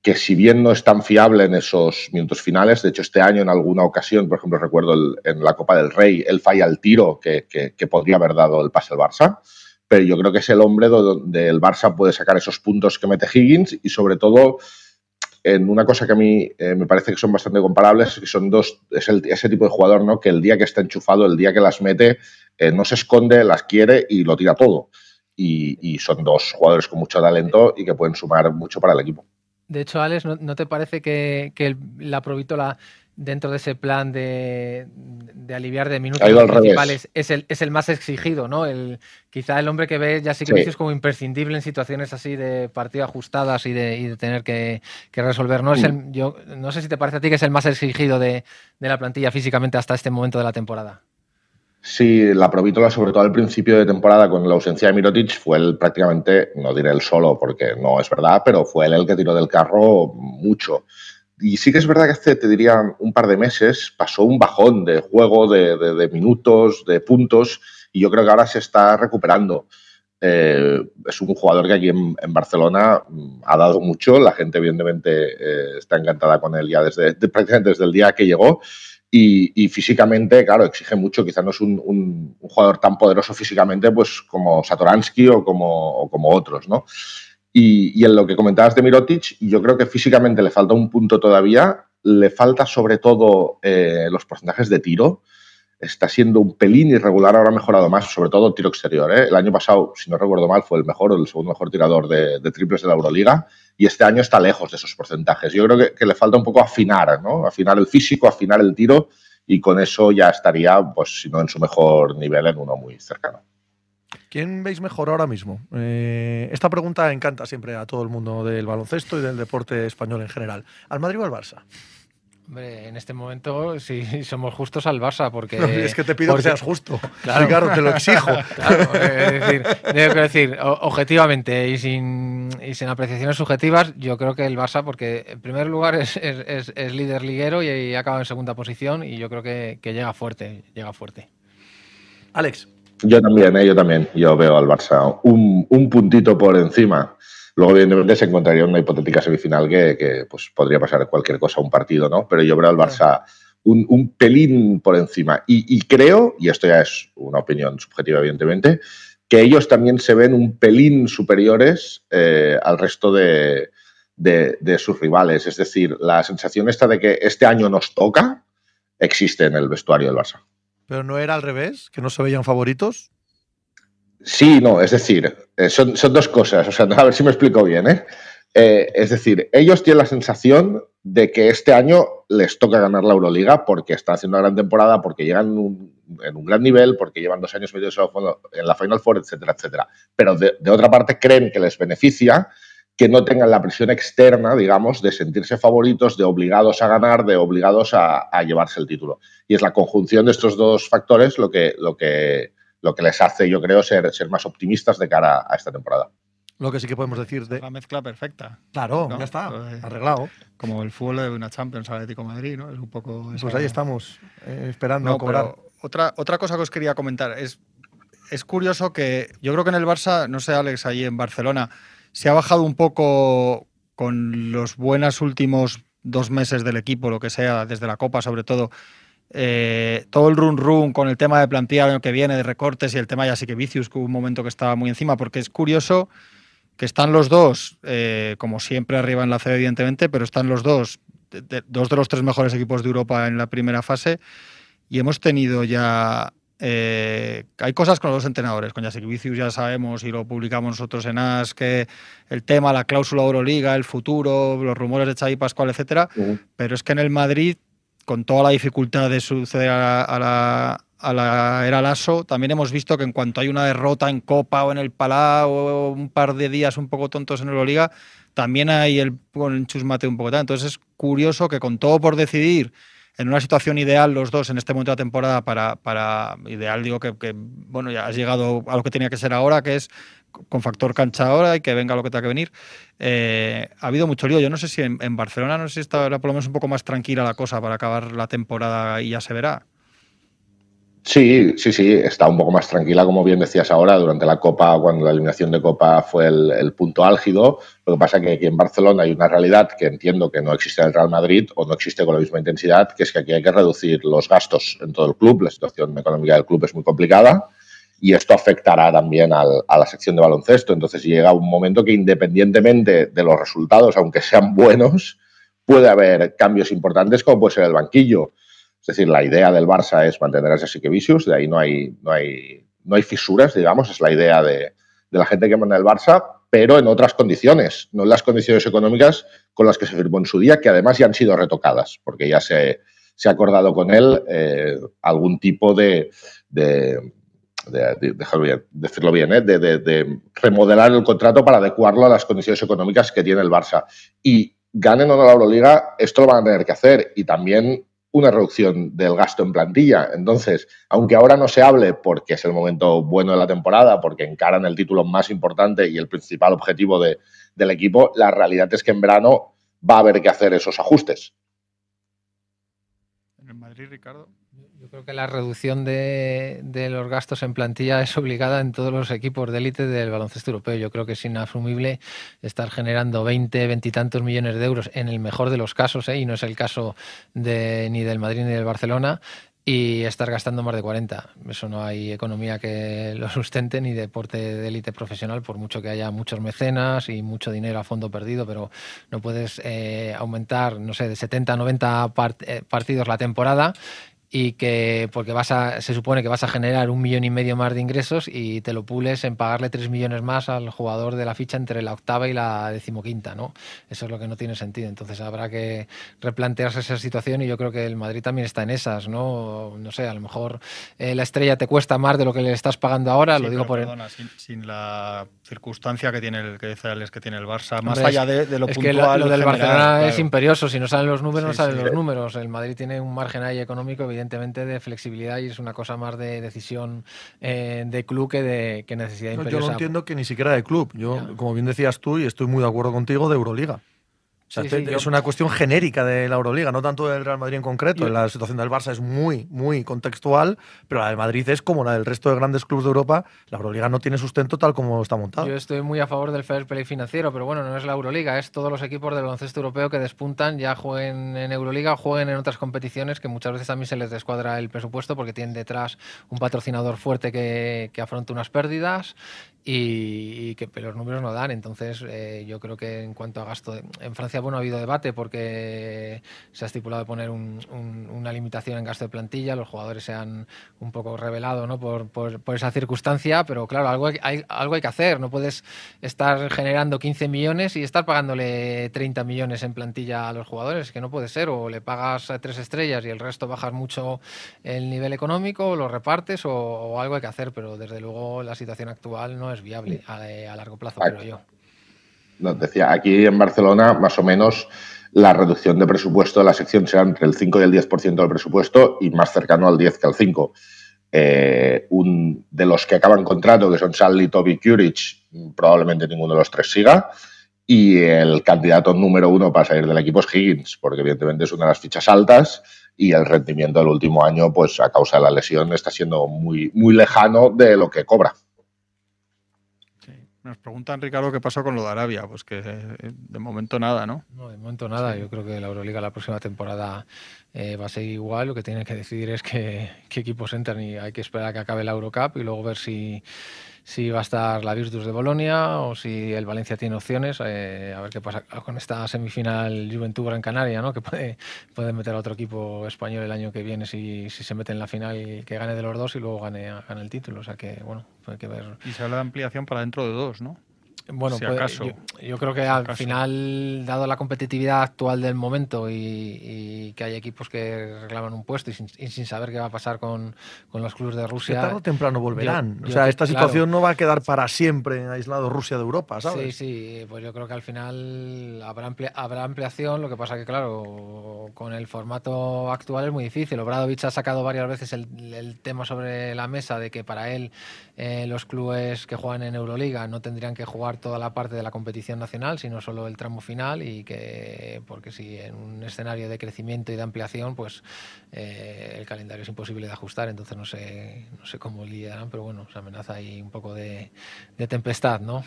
que si bien no es tan fiable en esos minutos finales, de hecho este año en alguna ocasión, por ejemplo recuerdo en la Copa del Rey, él falla el tiro que, que, podría haber dado el pase al Barça, pero yo creo que es el hombre donde el Barça puede sacar esos puntos que mete Higgins y sobre todo en una cosa que a mí eh, me parece que son bastante comparables, que son dos, es ese tipo de jugador, ¿no? Que el día que está enchufado, el día que las mete, eh, no se esconde, las quiere y lo tira todo. Y, son dos jugadores con mucho talento y que pueden sumar mucho para el equipo. De hecho, Alex, ¿no, te parece que, que la Provítola dentro de ese plan de, aliviar de minutos principales es el, es el más exigido, ¿no? El, quizá el hombre que ve ya sí que es como imprescindible en situaciones así de partido ajustadas y de, tener que, resolver. ¿no? Es el, yo, no sé si te parece a ti que es el más exigido de, la plantilla físicamente hasta este momento de la temporada. Sí, la Provítola, sobre todo al principio de temporada, con la ausencia de Mirotic, fue él prácticamente, no diré el solo, porque no es verdad, pero fue él el que tiró del carro mucho. Y sí que es verdad que hace, te diría, un par de meses pasó un bajón de juego, de, minutos, de puntos, y yo creo que ahora se está recuperando. Eh, es un jugador que aquí en, Barcelona mm, ha dado mucho, la gente evidentemente eh, está encantada con él ya desde, prácticamente desde el día que llegó. Y, físicamente, claro, exige mucho. Quizá no es un, jugador tan poderoso físicamente pues, como Satoransky o como otros, ¿no? Y, en lo que comentabas de Mirotic, yo creo que físicamente le falta un punto todavía. Le falta sobre todo eh, los porcentajes de tiro. Está siendo un pelín irregular, ahora ha mejorado más, sobre todo tiro exterior. ¿eh? El año pasado, si no recuerdo mal, fue el mejor o el segundo mejor tirador de, triples de la Euroliga. Y este año está lejos de esos porcentajes. Yo creo que, que, le falta un poco afinar, ¿no? Afinar el físico, afinar el tiro. Y con eso ya estaría, pues, si no en su mejor nivel, en uno muy cercano. ¿Quién veis mejor ahora mismo? Eh, esta pregunta encanta siempre a todo el mundo del baloncesto y del deporte español en general. ¿Al Madrid o al Barça? Hombre, en este momento, si somos justos al Barça, porque. es que te pido que seas justo. Claro, te lo exijo. Claro, es decir, tengo que decir, objetivamente y sin, y sin apreciaciones subjetivas, yo creo que el Barça, porque en primer lugar es, es, es, líder liguero y, acaba en segunda posición, y yo creo que, que llega fuerte, llega fuerte. Alex. Yo también, ¿eh? yo también. Yo veo al Barça un, un, puntito por encima. Luego, evidentemente, se encontraría una hipotética semifinal que, que pues, podría pasar cualquier cosa, un partido, ¿no? Pero yo veo al Barça un, un pelín por encima. Y, y, creo, y esto ya es una opinión subjetiva, evidentemente, que ellos también se ven un pelín superiores eh, al resto de, de, de, sus rivales. Es decir, la sensación esta de que este año nos toca existe en el vestuario del Barça. ¿Pero no era al revés? ¿Que no se veían favoritos? Sí, no, es decir, eh, son, son, dos cosas. O sea, a ver si me explico bien, ¿eh? ¿eh? Es decir, ellos tienen la sensación de que este año les toca ganar la Euroliga porque están haciendo una gran temporada, porque llegan en un, gran nivel, porque llevan dos años metidos en la Final Four, etcétera, etcétera. Pero de, de otra parte creen que les beneficia que no tengan la presión externa, digamos, de sentirse favoritos, de obligados a ganar, de obligados a, a, llevarse el título. Y es la conjunción de estos dos factores lo que, lo que, lo que les hace, yo creo, ser, ser más optimistas de cara a esta temporada. Lo que sí que podemos decir de. La mezcla perfecta. Claro, ¿no? ya está, pues, arreglado. Como el fútbol de una Champions Atlético Madrid, ¿no? Es un poco. Pues ahí estamos, eh, esperando no, a cobrar. Otra, otra cosa que os quería comentar es. Es curioso que yo creo que en el Barça, no sé, Alex, ahí en Barcelona, se ha bajado un poco con los buenos últimos dos meses del equipo, lo que sea, desde la Copa sobre todo. Eh, todo el run run con el tema de plantilla que viene, de recortes y el tema ya sí que Vicius, que hubo un momento que estaba muy encima, porque es curioso que están los dos, eh, como siempre arriba en la C, evidentemente, pero están los dos, dos de los tres mejores equipos de Europa en la primera fase, y hemos tenido ya eh, hay cosas con los entrenadores, con Jacek Vicius ya sabemos y lo publicamos nosotros en AS, que el tema, la cláusula Euroliga, el futuro, los rumores de Xavi Pascual, etcétera, uh -huh. pero es que en el Madrid, con toda la dificultad de suceder a la, a la, a la era Lasso, también hemos visto que en cuanto hay una derrota en Copa o en el Palau o un par de días un poco tontos en Euroliga, también hay el, el chusmate un poco tal. Entonces es curioso que con todo por decidir, en una situación ideal los dos en este momento de la temporada para, para ideal digo que, bueno ya has llegado a lo que tenía que ser ahora que es con factor cancha ahora y que venga lo que tenga que venir. Eh, ha habido mucho lío. Yo no sé si en, en, Barcelona no sé si está por lo menos un poco más tranquila la cosa para acabar la temporada y ya se verá Sí, sí, sí, está un poco más tranquila, como bien decías ahora, durante la Copa, cuando la eliminación de Copa fue el, punto álgido. Lo que pasa es que aquí en Barcelona hay una realidad que entiendo que no existe en el Real Madrid o no existe con la misma intensidad, que es que aquí hay que reducir los gastos en todo el club. La situación económica del club es muy complicada y esto afectará también a la sección de baloncesto. Entonces llega un momento que independientemente de los resultados, aunque sean buenos, puede haber cambios importantes como puede ser el banquillo. Es decir, la idea del Barça es mantener a Vicius, de ahí no hay, no hay, no hay fisuras, digamos, es la idea de, de la gente que manda el Barça, pero en otras condiciones, no en las condiciones económicas con las que se firmó en su día, que además ya han sido retocadas, porque ya se, se ha acordado con él eh, algún tipo de, de, de, de decirlo bien, ¿eh? de, remodelar el contrato para adecuarlo a las condiciones económicas que tiene el Barça. Y ganen o no la Euroliga, esto lo van a tener que hacer. Y también una reducción del gasto en plantilla. Entonces, aunque ahora no se hable porque es el momento bueno de la temporada, porque encaran el título más importante y el principal objetivo de, del equipo, la realidad es que en verano va a haber que hacer esos ajustes. En el Madrid, Ricardo. Creo que la reducción de, de, los gastos en plantilla es obligada en todos los equipos de élite del baloncesto europeo. Yo creo que es inasumible estar generando 20, 20 y tantos millones de euros en el mejor de los casos, ¿eh? y no es el caso de, ni del Madrid ni del Barcelona, y estar gastando más de 40. Eso no hay economía que lo sustente ni deporte de élite profesional, por mucho que haya muchos mecenas y mucho dinero a fondo perdido, pero no puedes eh, aumentar, no sé, de 70 a 90 part eh, partidos la temporada y que porque vas a, se supone que vas a generar un millón y medio más de ingresos y te lo pules en pagarle tres millones más al jugador de la ficha entre la octava y la decimoquinta, ¿no? Eso es lo que no tiene sentido. Entonces habrá que replantearse esa situación y yo creo que el Madrid también está en esas, ¿no? No sé, a lo mejor eh, la estrella te cuesta más de lo que le estás pagando ahora, sí, lo digo por perdona, el... sin, sin, la circunstancia que tiene el que dice Alex, que tiene el Barça, más Hombre, allá de, de, lo es puntual. Que lo, lo del general, Barcelona claro. es imperioso, si no salen los números, Sí, no salen sí. los números. El Madrid tiene un margen ahí económico, evidentemente, de flexibilidad y es una cosa más de decisión eh, de club que de que necesidad no, imperiosa. Yo no entiendo que ni siquiera de club. Yo, como bien decías tú, y estoy muy de acuerdo contigo, de Euroliga. O sea, Sí, te- sí, yo- es una cuestión genérica de la Euroliga, no tanto del Real Madrid en concreto. Yo- la situación del Barça es muy, muy contextual, pero la del Madrid es como la del resto de grandes clubes de Europa. La Euroliga no tiene sustento tal como está montado. Yo estoy muy a favor del fair play financiero, pero bueno, no es la Euroliga, es todos los equipos del baloncesto europeo que despuntan, ya jueguen en Euroliga o jueguen en otras competiciones que muchas veces también se les descuadra el presupuesto porque tienen detrás un patrocinador fuerte que, que afronta unas pérdidas y, y que los números no dan. Entonces, eh, yo creo que en cuanto a gasto, de- en Francia bueno ha habido debate porque se ha estipulado poner un- un- una limitación en gasto de plantilla, los jugadores se han un poco revelado ¿no? por, por- por esa circunstancia, pero claro, algo hay, algo hay que hacer, no puedes estar generando 15 millones y estar pagándole 30 millones en plantilla a los jugadores, que no puede ser, o le pagas a tres estrellas y el resto bajas mucho el nivel económico, o lo repartes o, o algo hay que hacer, pero desde luego la situación actual no es viable a, a largo plazo, creo yo. Nos decía, aquí en Barcelona, más o menos, la reducción de presupuesto de la sección será entre el 5 y el 10% del presupuesto y más cercano al 10 que al 5. Eh, un, de los que acaban contrato, que son Sally, Toby, Curich, probablemente ninguno de los tres siga. Y el candidato número uno para salir del equipo es Higgins, porque evidentemente es una de las fichas altas y el rendimiento del último año, pues a causa de la lesión, está siendo muy, muy lejano de lo que cobra. Nos preguntan, Ricardo, qué pasó con lo de Arabia. Pues que eh, de momento nada, ¿no? No, de momento nada. Yo creo que la Euroliga la próxima temporada eh, va a seguir igual. Lo que tienen que decidir es qué, qué equipos entran y hay que esperar a que acabe la Eurocup y luego ver si, si va a estar la Virtus de Bolonia o si el Valencia tiene opciones. eh, a ver qué pasa con esta semifinal Juventud Gran Canaria, ¿no? que puede, puede meter a otro equipo español el año que viene si, si se mete en la final que gane de los dos y luego gane, gane el título. O sea que, bueno, hay que ver Y se habla de ampliación para dentro de dos, ¿no? Bueno, Si puede- acaso. yo, yo creo que al acaso. final, dado la competitividad actual del momento y, y que hay equipos que reclaman un puesto y sin, y sin saber qué va a pasar con, con los clubes de Que Rusia. tarde o temprano volverán. yo o sea, que- esta claro. situación no va a quedar para siempre aislado Rusia de Europa, ¿sabes? Sí, sí, pues yo creo que al final habrá, amplia- habrá ampliación, lo que pasa que, claro, con el formato actual es muy difícil. Obradovich ha sacado varias veces el, el tema sobre la mesa de que para él eh, los clubes que juegan en Euroliga no tendrían que jugar toda la parte de la competición nacional, sino solo el tramo final y que, porque si en un escenario de crecimiento y de ampliación, pues eh, el calendario es imposible de ajustar, entonces no sé, no sé cómo lidiarán, pero bueno, se amenaza ahí un poco de, de tempestad, ¿no?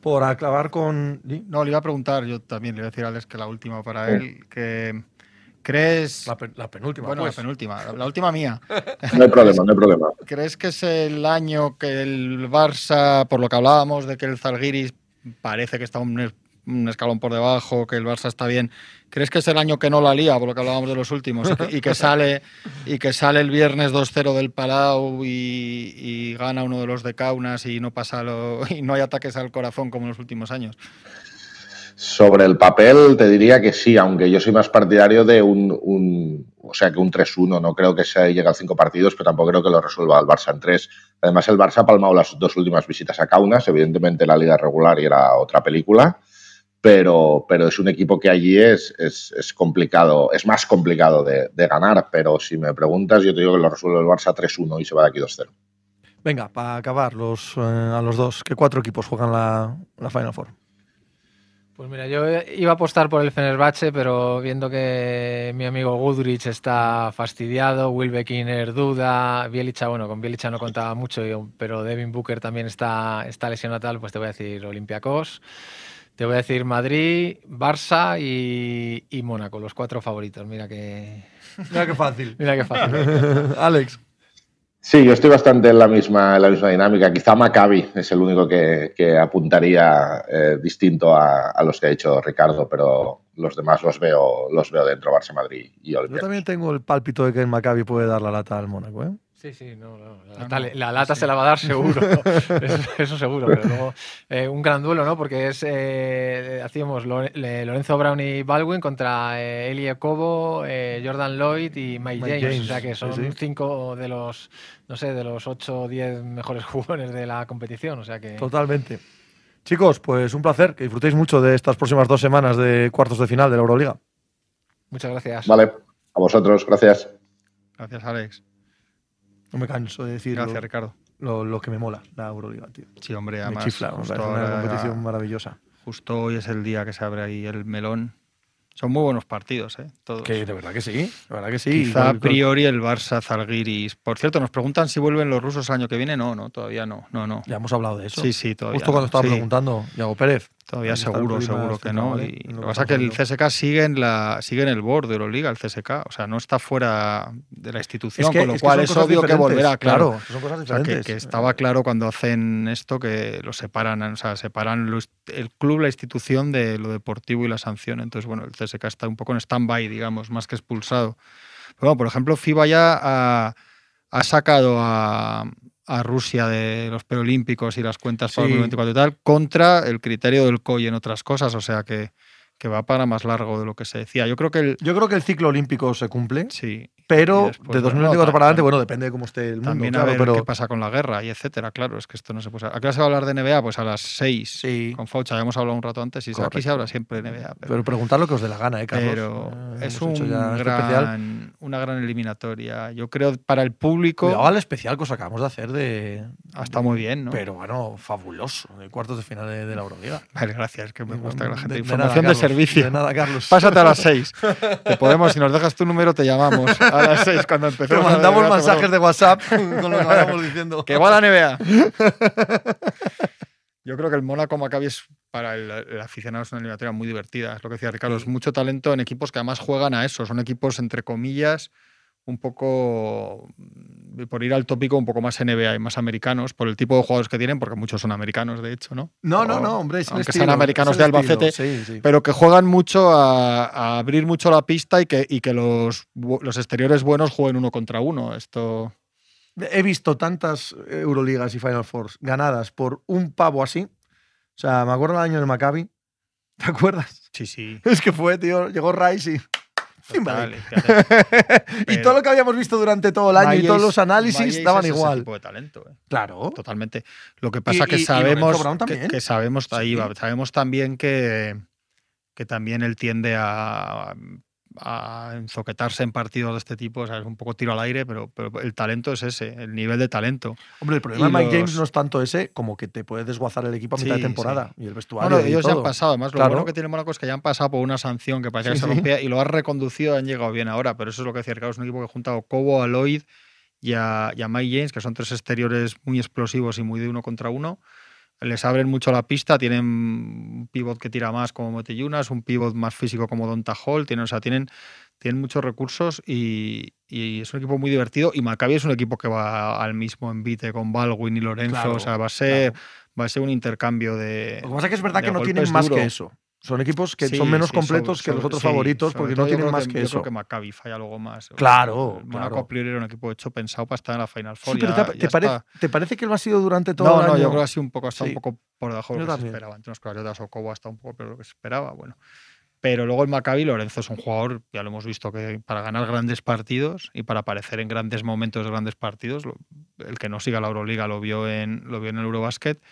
Por acabar con. No, le iba a preguntar, yo también le iba a decir a Alex que la última para él, que crees... La, pe- la penúltima. bueno, pues. la penúltima, la- la última mía. No hay problema, no hay problema. ¿Crees que es el año que el Barça, por lo que hablábamos de que el Zalgiris parece que está un, es- un escalón por debajo, que el Barça está bien, ¿crees que es el año que no la lía, por lo que hablábamos de los últimos, y que, y que sale y que sale el viernes 2-0 del Palau y, y gana uno de los de Kaunas y no pasa lo, y no hay ataques al corazón como en los últimos años? Sobre el papel te diría que sí, aunque yo soy más partidario de un, o sea, que un 3-1. No creo que se llegue a cinco partidos, pero tampoco creo que lo resuelva el Barça en tres. Además, el Barça ha palmado las dos últimas visitas a Kaunas. Evidentemente, la liga regular y era otra película, pero, pero es un equipo que allí es, es, complicado, es más complicado de, de ganar. Pero si me preguntas, yo te digo que lo resuelve el Barça 3-1 y se va de aquí 2-0. Venga, para acabar los, eh, a los dos, ¿qué cuatro equipos juegan la, la Final Four? Pues mira, yo iba a apostar por el Fenerbahce, pero viendo que mi amigo Goodrich está fastidiado, Will Beckiner duda, Bielicha, bueno, con Bielicha no contaba mucho, pero Devin Booker también está, está lesionado tal, pues te voy a decir Olympiacos, te voy a decir Madrid, Barça y, y Mónaco, los cuatro favoritos. Mira que, Mira qué fácil. mira qué fácil. Alex. Sí, yo estoy bastante en la misma, en la misma dinámica. Quizá Maccabi es el único que, que apuntaría eh, distinto a, a los que ha dicho Ricardo, pero los demás los veo, los veo dentro, Barça, Madrid y Yo Olympiacos. también tengo el pálpito de que el Maccabi puede dar la lata al Mónaco, ¿eh? Sí, sí, no, no, la lata, no, la lata sí. se la va a dar seguro. eso, eso seguro, pero luego eh, un gran duelo, ¿no? Porque es eh, hacíamos Lorenzo Brown y Baldwin contra eh, Eli Cobo, eh, Jordan Lloyd y Mike, Mike James. James, O sea que sí, son sí. cinco de los, no sé, de los ocho o diez mejores jugadores de la competición. O sea que Totalmente. Chicos, pues un placer, que disfrutéis mucho de estas próximas dos semanas de cuartos de final de la Euroliga. muchas gracias. Vale, a vosotros, gracias. Gracias, Alex. No me canso de decir Gracias, lo, Ricardo. lo- lo que me mola la Euroliga, tío. Sí, hombre, Me además. chifla, me justo parece una competición maravillosa. Justo hoy es el día que se abre ahí el melón. Son muy buenos partidos, ¿eh? Todos. Que de verdad que sí, de verdad que sí. Quizá a priori el Barça Zalgiris. Por cierto, nos preguntan si vuelven los rusos el año que viene. No, no, todavía no. No, no. Ya hemos hablado de eso. Sí, sí, todavía. Justo cuando estaba Sí, preguntando, Yago Pérez. Todavía seguro, seguro que no. Y lo que pasa es que el CSK sigue en, la, sigue en el board de Euroliga, el CSK. O sea, no está fuera de la institución, con lo es cual es obvio que diferentes, volverá, claro. Son cosas O sea, que, diferentes. que estaba claro cuando hacen esto que lo separan, o sea, separan lo el club, la institución de lo deportivo y la sanción. Entonces, bueno, el CSK está un poco en stand-by, digamos, más que expulsado. Pero bueno, por ejemplo, FIBA ya ha, ha sacado a, a Rusia de los preolímpicos y las cuentas para Sí. 2024 y tal, contra el criterio del COI en otras cosas, o sea que, que va para más largo de lo que se decía. Yo creo que el, Yo creo que el ciclo olímpico se cumple, sí, pero después, de bueno, 2024 no, para adelante, bueno, depende de cómo esté el mundo, también claro, a ver pero qué pasa con la guerra y etcétera. Claro, es que esto no se puede. ¿A qué hora se va a hablar de NBA? Pues a las 6. sí. Con Faucha, ya hemos hablado un rato antes y aquí se habla siempre de NBA. Pero, Pero preguntar lo que os dé la gana, ¿eh, Carlos? pero Eh, es un este especial. gran, una gran eliminatoria. Yo creo para el público Cuidado al especial que os acabamos de hacer de. ah, está muy bien, ¿no? Pero bueno, fabuloso. De cuartos de final de, de la Euroliga. Vale, gracias, que me gusta que la gente. De Información nada, de, Carlos, servicio. De nada, Carlos. Pásate a las 6. Te podemos, si nos dejas tu número, te llamamos a las 6 cuando a mandamos mensajes de WhatsApp con lo que vayamos diciendo. Que va la NBA. Yo creo que el Mónaco Maccabi es para el, el aficionado es una eliminatoria muy divertida. Es lo que decía Ricardo, es mucho talento en equipos que además juegan a eso. Son equipos, entre comillas, un poco, mm, por ir al tópico, un poco más NBA y más americanos, por el tipo de jugadores que tienen, porque muchos son americanos, de hecho, ¿no? No, no, O- no, hombre. Es aunque sean americanos de Albacete, Sí, sí. pero que juegan mucho a, a abrir mucho la pista y que, y que los, los exteriores buenos jueguen uno contra uno. Esto. He visto tantas Euroligas y Final Fours ganadas por un pavo así. O sea, me acuerdo el año del Maccabi. ¿Te acuerdas? Sí, sí. Es que fue, tío. Llegó Rice y. Timberlake. y todo lo que habíamos visto durante todo el año y todos los análisis daban es ese igual. tipo de talento, eh. Claro. Totalmente. Lo que pasa Y- que y- sabemos que, sabemos Sí. sabemos también que, que también él tiende a, a enzoquetarse en partidos de este tipo, o sea, es un poco tiro al aire, pero, pero el talento es ese, el nivel de talento. Hombre, el problema de Mike James no es tanto ese como que te puede desguazar el equipo a mitad Sí, de temporada y el vestuario. Bueno, y ellos ya han pasado, además lo Claro. bueno que tiene Mónaco es que ya han pasado por una sanción que parecía que se rompía y lo han reconducido y han llegado bien ahora, pero eso es lo que decía Ricardo, es un equipo que junta a Cobo, a Lloyd y a, y a Mike James, que son tres exteriores muy explosivos y muy de uno contra uno. Les abren mucho la pista, tienen un pivot que tira más como Moteyunas, un pivot más físico como Donta Hall, tienen, o sea, tienen, tienen muchos recursos y, y es un equipo muy divertido. Y Maccabi es un equipo que va al mismo envite con Baldwin y Lorenzo, Claro, o sea, va a ser, claro. va a ser un intercambio de. Lo que pasa es que es verdad que no tienen más duro. que eso. Son equipos que Sí, son menos sí, completos sobre- que los otros sí, favoritos porque no yo tienen más que, yo eso. creo que Maccabi falla algo más. Claro, El Mónaco claro. a priori era un equipo hecho pensado para estar en la Final Four. pero ya- te, ya te parece, está. ¿te parece que lo ha sido durante todo No, el no, año? yo creo que ha sido un poco, Sí. un poco por debajo de Yo lo que se también. esperaba. Entre unos compatriotas o Cobo hasta un poco peor de lo que se esperaba. Bueno. Pero luego el Maccabi, Lorenzo es un jugador, ya lo hemos visto, que para ganar grandes partidos y para aparecer en grandes momentos de grandes partidos, el que no siga la Euroliga lo vio en, lo vio en el Eurobasket.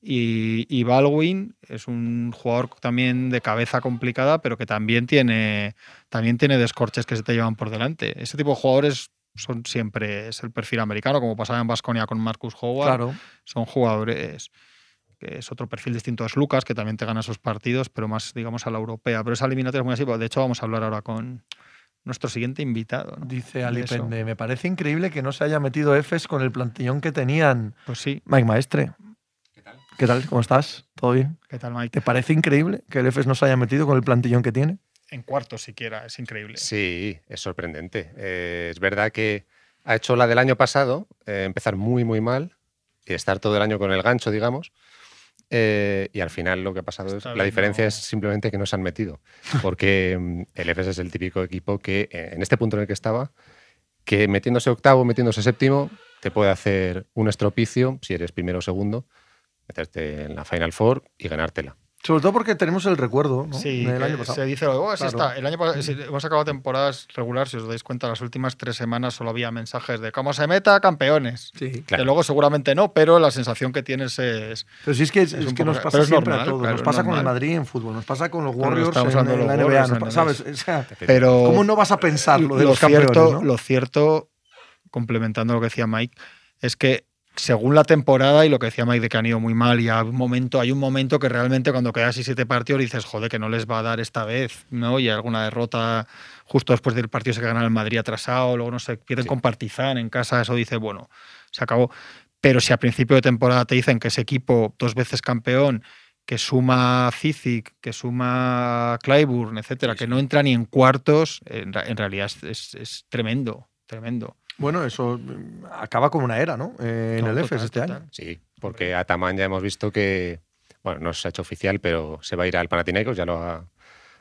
Y, y Baldwin es un jugador también de cabeza complicada, pero que también tiene, también tiene descorches que se te llevan por delante. Ese tipo de jugadores son siempre es el perfil americano, como pasaba en Basconia con Marcus Howard. Claro. Son jugadores que es otro perfil distinto es Lucas, que también te gana esos partidos, pero más, digamos, a la europea. Pero esa eliminatoria es muy así. De hecho, vamos a hablar ahora con nuestro siguiente invitado. ¿no? Dice De Ali eso. Pende, me parece increíble que no se haya metido Efes con el plantillón que tenían. Pues sí. Mike Maestre. ¿Qué tal? ¿Cómo estás? ¿Todo bien? ¿Qué tal, Mike? ¿Te parece increíble que el Efes no se haya metido con el plantillón que tiene? En cuartos siquiera, es increíble. Sí, es sorprendente. Eh, es verdad que ha hecho la del año pasado, eh, empezar muy, muy mal y estar todo el año con el gancho, digamos. Eh, y al final lo que ha pasado Está es, la diferencia no. es simplemente que no se han metido. Porque mm, el EFES es el típico equipo que, en este punto en el que estaba, que metiéndose octavo, metiéndose séptimo, te puede hacer un estropicio, si eres primero o segundo, meterte en la Final Four y ganártela. Sobre todo porque tenemos el recuerdo ¿no? Sí, del año pasado. se dice, oh, Claro. está. El año pasado, si hemos acabado temporadas regular, si os dais cuenta, las últimas tres semanas solo había mensajes de cómo se meta, campeones. Sí. Claro. Que luego seguramente no, pero la sensación que tienes es, Pero sí es que, es, que poco- nos pasa siempre normal, a todos. claro, nos pasa con el. Madrid en fútbol, nos pasa con los Warriors en, la NBA. Warriors nos ¿Sabes? Madrid. O sea, Pero ¿Cómo no vas a pensar lo de lo los cierto, campeones? ¿no? lo cierto, complementando lo que decía Mike, es que según la temporada y lo que decía Mike de que han ido muy mal y hay un momento, hay un momento que realmente cuando quedas así siete partidos dices, joder, que no les va a dar esta vez, ¿no? Y hay alguna derrota justo después del partido se gana el Madrid atrasado, luego no sé, pierden Sí. con Partizan en casa, eso dice, bueno, se acabó. Pero si a principio de temporada te dicen que ese equipo, dos veces campeón, que suma Cizic, que suma Clyburn, etcétera, Sí, que no entra ni en cuartos, en, realidad es, es- es tremendo, tremendo. Bueno, eso mm, acaba como una era, ¿no? Eh, en No, el total, EFES este total. año. Sí, porque Ataman ya hemos visto que, bueno, no se ha hecho oficial, pero se va a ir al Panathinaikos, ya lo ha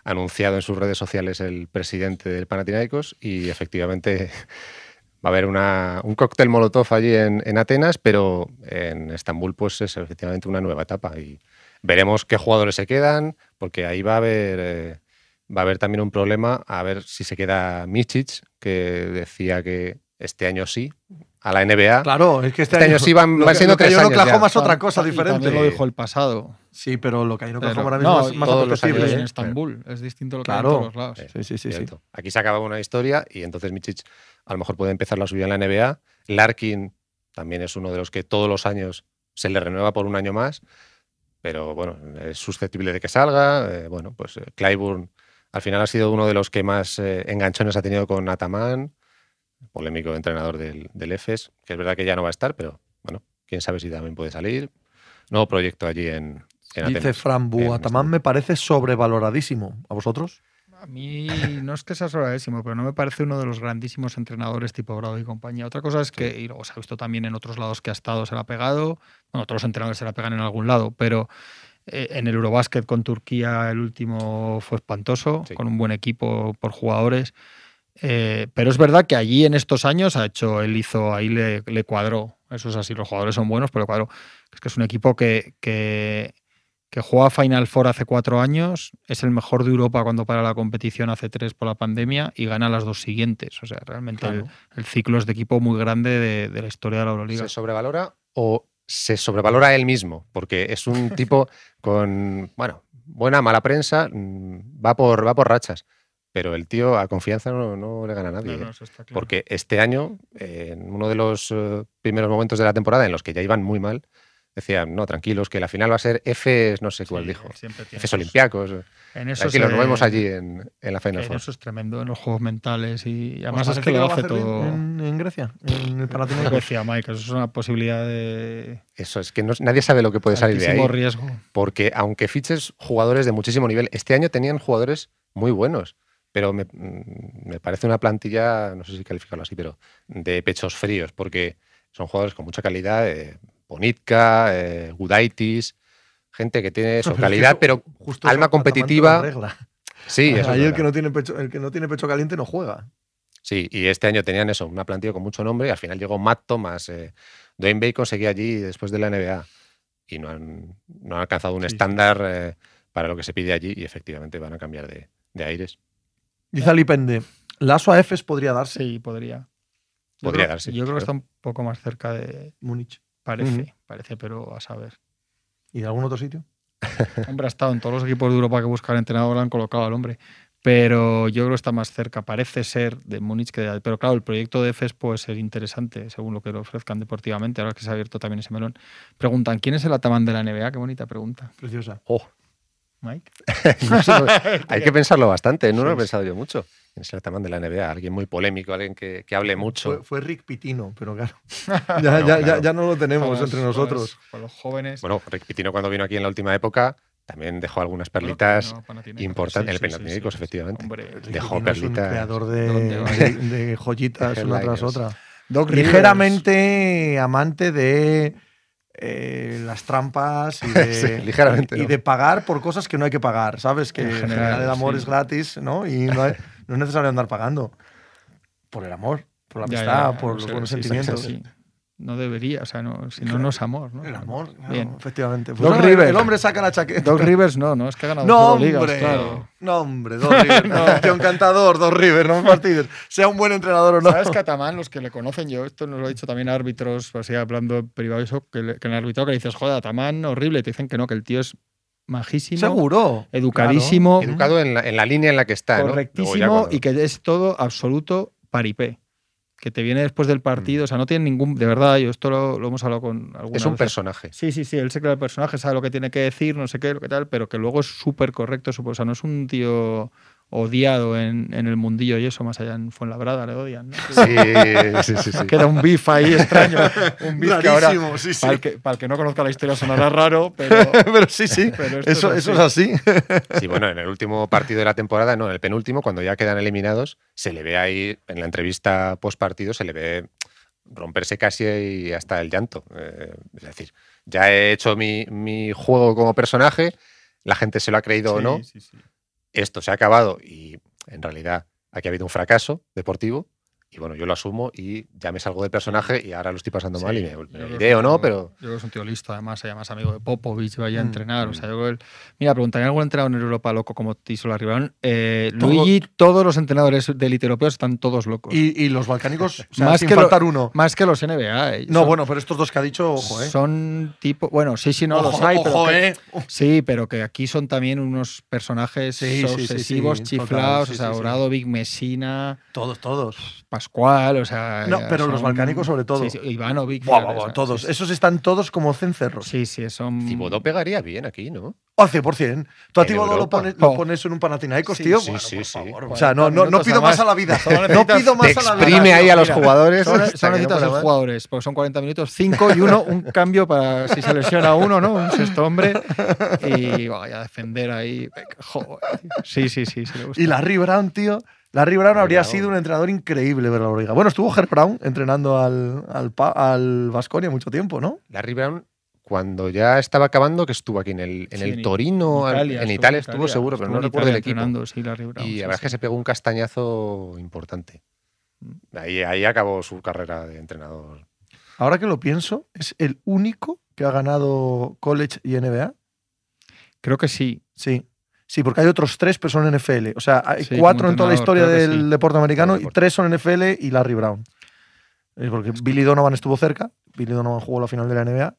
anunciado en sus redes sociales el presidente del Panathinaikos y efectivamente va a haber una- un cóctel molotov allí en, en Atenas, pero en Estambul pues es efectivamente una nueva etapa y veremos qué jugadores se quedan, porque ahí va a haber... eh, Va a haber también un problema a ver si se queda Michic, que decía que este año sí, a la NBA. Claro, es que este, Este año sí van- siendo tres hay en años ya. Oklahoma es otra cosa diferente. Lo dijo el pasado. Sí, pero lo que hay en Pero- Oklahoma ahora mismo no, es más todos los apetecible. años, en ¿eh? Estambul. Es distinto lo que Claro. hay en todos los lados. Eh, Sí, sí, sí. Aquí se acaba una historia y entonces Michic a lo mejor puede empezar la suya en la NBA. Larkin también es uno de los que todos los años se le renueva por un año más, pero bueno, es susceptible de que salga. Eh, bueno, pues eh, Clyburn al final ha sido uno de los que más eh, enganchones ha tenido con Ataman, polémico entrenador del, del EFES, que es verdad que ya no va a estar, pero bueno, quién sabe si también puede salir. Nuevo proyecto allí en, en Dice Atenas. Fran en Bu, Atamán Estambul. me parece sobrevaloradísimo. ¿A vosotros? A mí no es que sea sobradísimo, pero no me parece uno de los grandísimos entrenadores tipo Bravo y compañía. Otra cosa es que, y luego se ha visto también en otros lados que ha estado, se la ha pegado. Bueno, otros entrenadores se la pegan en algún lado, pero eh, en el Eurobásquet con Turquía el último fue espantoso, Sí. con un buen equipo por jugadores. Eh, pero es verdad que allí en estos años ha hecho, él hizo, ahí le, le cuadró. Eso es así, los jugadores son buenos, pero cuadró. Es que es un equipo que, que, que juega Final Four hace cuatro años, es el mejor de Europa cuando para la competición hace tres por la pandemia y gana las dos siguientes. O sea, realmente el, Claro. el ciclo es de equipo muy grande de, de la historia de la Euroliga. ¿Se sobrevalora o se sobrevalora él mismo? Porque es un tipo con, bueno, buena, mala prensa, mm, va por, va por rachas. Pero el tío a confianza no, no le gana a nadie. No, no, ¿eh? eso está claro. Porque este año, eh, en uno de los eh, primeros momentos de la temporada en los que ya iban muy mal, decían, no, tranquilos, que la final va a ser Fs, no sé cuál Sí, dijo. Fs esos- Olimpiacos. En eso Tranquilos, se- nos vemos allí en, en la Final En Four. eso es tremendo, en los juegos mentales y ¿Os además es que lo hace todo. En, en Grecia, en el Lo que Panathinaikos. decía Mike, eso es una posibilidad de Eso es que no- nadie sabe lo que puede salir de ahí. riesgo. porque aunque fiches jugadores de muchísimo nivel, este año tenían jugadores muy buenos, pero me, mm, me parece una plantilla, no sé si calificarlo así, pero de pechos fríos, porque son jugadores con mucha calidad, eh, Bonitka, eh, Gudaitis, gente que tiene su Pero es que calidad, eso- pero justo alma eso competitiva- arregla. sí, eso Ahí el que, no tiene pecho, el que no tiene pecho caliente no juega. Sí, y este año tenían eso, una plantilla con mucho nombre, y al final llegó Matt Thomas, eh, Dwayne Bacon seguía allí después de la NBA, y no han, no han alcanzado un Sí, sí. estándar eh, para lo que se pide allí, y efectivamente van a cambiar de, de aires. Dice Alipende, Lasso a Efes podría darse. Sí, podría. Yo Podría creo- darse, Yo creo que está un poco más cerca de. Múnich. Parece, parece, pero a saber. ¿Y de algún otro sitio? Hombre, ha estado en todos los equipos de Europa que buscan entrenador, lo han colocado al hombre. Pero yo creo que está más cerca. Parece ser de Múnich que de. Pero claro, el proyecto de EFES puede ser interesante según lo que le ofrezcan deportivamente. Ahora que se ha abierto también ese melón. Preguntan: ¿quién es el Atamán de la NBA? Qué bonita pregunta. Preciosa. Oh, Mike. no sé, pues, hay que pensarlo bastante, no lo he pensado yo mucho. ¿Quién es el Ataman de la NBA? Alguien muy polémico, alguien que, que hable mucho. Fue, fue Rick Pitino, pero claro. No, ya, ya, ya, claro. ya no lo tenemos Con los- entre con los- nosotros. Con los jóvenes. Bueno, Rick Pitino cuando vino aquí en la última época también dejó algunas perlitas no, importantes. sí, el sí, Panathinaikos, sí, sí. efectivamente. Hombre, Rick Dejó Pitino es un perlitas. creador ¿Dónde de, de, de joyitas una tras otra. Doc. Ligeramente amante de eh, las trampas y de, Sí, ligeramente, y ¿no? de pagar por cosas que no hay que pagar, ¿sabes? Que En en general, el amor sí. es gratis, ¿no? Y no, hay- no es necesario andar pagando. Por el amor, por la amistad, ya, ya, por los buenos sí, sí, sentimientos. No debería, o sea, no, si no, no es amor. ¿no? El amor, claro, Bien. efectivamente. Pues Doc no, Rivers. El hombre saca la chaqueta. Doc Rivers no, no, es que ha ganado No, ligas, hombre. claro. No, hombre, Doc Rivers. no, tío, encantador, Doc Rivers, no fastidies. Sea un buen entrenador o no. ¿Sabes que Atamán, los que le conocen yo, esto nos lo he dicho también a árbitros, así hablando en privado, y eso, que, le- que en el árbitro que le dices, joder, Atamán, horrible, y te dicen que no, que el tío es majísimo, Seguro. educadísimo, Educado en la, en la línea en la que está, ¿no? Correctísimo cuando- y que es todo absoluto paripé. Que te viene después del partido. O sea, no tiene ningún. De verdad, yo esto lo, lo hemos hablado con algunos. Es un personaje. Sí, sí, sí. Él se crea el personaje, sabe lo que tiene que decir, no sé qué, lo que tal, pero que luego es súper correcto. O sea, no es un tío odiado en, en el mundillo y eso, más allá en Fuenlabrada le odian. ¿no? Sí, sí, sí. sí. Queda un beef ahí extraño. Un beef que ahora, sí, sí. para el, que, para el que no conozca la historia sonará raro, pero. Pero sí, sí. pero Eso, es eso es así. Sí, bueno, en el último partido de la temporada, no, en el penúltimo, cuando ya quedan eliminados, se le ve ahí, en la entrevista post partido, se le ve romperse casi y hasta el llanto. Eh, es decir, ya he hecho mi, mi juego como personaje, la gente se lo ha creído o no, Sí, sí, sí. Esto se ha acabado y en realidad aquí ha habido un fracaso deportivo. Y bueno, yo lo asumo y ya me salgo del personaje y ahora lo estoy pasando mal y me, me iré o no, pero Yo creo que es un tío listo, además, llama amigo de Popovich, vaya a Mm, entrenar. O mm. sea, yo creo él- Mira, preguntaría algún entrenador en Europa loco como Tiso Larribarón. Eh, Todo- Luigi, todos los entrenadores de élite europeos están todos locos. Y, y los balcánicos, o sea, Más sin que lo- faltar uno. Más que los NBA. eh. No, Son- bueno, pero estos dos que ha dicho, ojo, ¿eh? Son tipo. Bueno, sí, sí, no ojo, los hay, pero. ojo, que- ¿eh? Sí, pero que aquí son también unos personajes Sí, sí, sí, sí, obsesivos, chiflados, sí, o sea, sí, sí. Obradovic, Messina, Todos, todos. Pascual, o sea. No, pero los son- balcánicos sobre todo. Sí, sí, Ivanovic. O buah, sea, todos. sí, sí. Esos están todos como cencerros. Sí, sí, son. Cibodó pegaría bien aquí, ¿no? Al 100%. Tú a En Tibodó lo pones, lo Oh. pones en un Panathinaikos, Sí, tío. sí, Bueno, sí, por sí. favor. O 40 sea, no, no, no pido más a la vida. No pido más a la vida. exprime ahí a los jugadores. Que no necesitas más. jugadores, porque son 40 minutos, 5 y uno, un cambio para si se lesiona uno, ¿no? Un sexto hombre. Y vaya a defender ahí. Joder, tío. Sí, sí, sí, sí le gusta. Y Larry Brown, tío. Larry Brown habría Brown. sido un entrenador increíble, ¿verdad, Loriga? Bueno, estuvo Herb Brown entrenando al, al, Pa- al Baskonia mucho tiempo, ¿no? Larry Brown, cuando ya estaba acabando, que estuvo aquí en el, en Sí, el en Torino, Italia, en estuvo Italia estuvo seguro, pero no en recuerdo el equipo. sí, Larry Brown, Y sí, la verdad es que se pegó un castañazo importante. Ahí, ahí acabó su carrera de entrenador. Ahora que lo pienso, es el único que ha ganado college y NBA. Creo que sí. Sí. Sí, porque hay otros tres, pero son NFL. O sea, hay Sí, cuatro en toda la historia del sí. deporte americano y tres son NFL y Larry Brown. Es porque Billy Donovan estuvo cerca. Billy Donovan jugó la final de la NBA,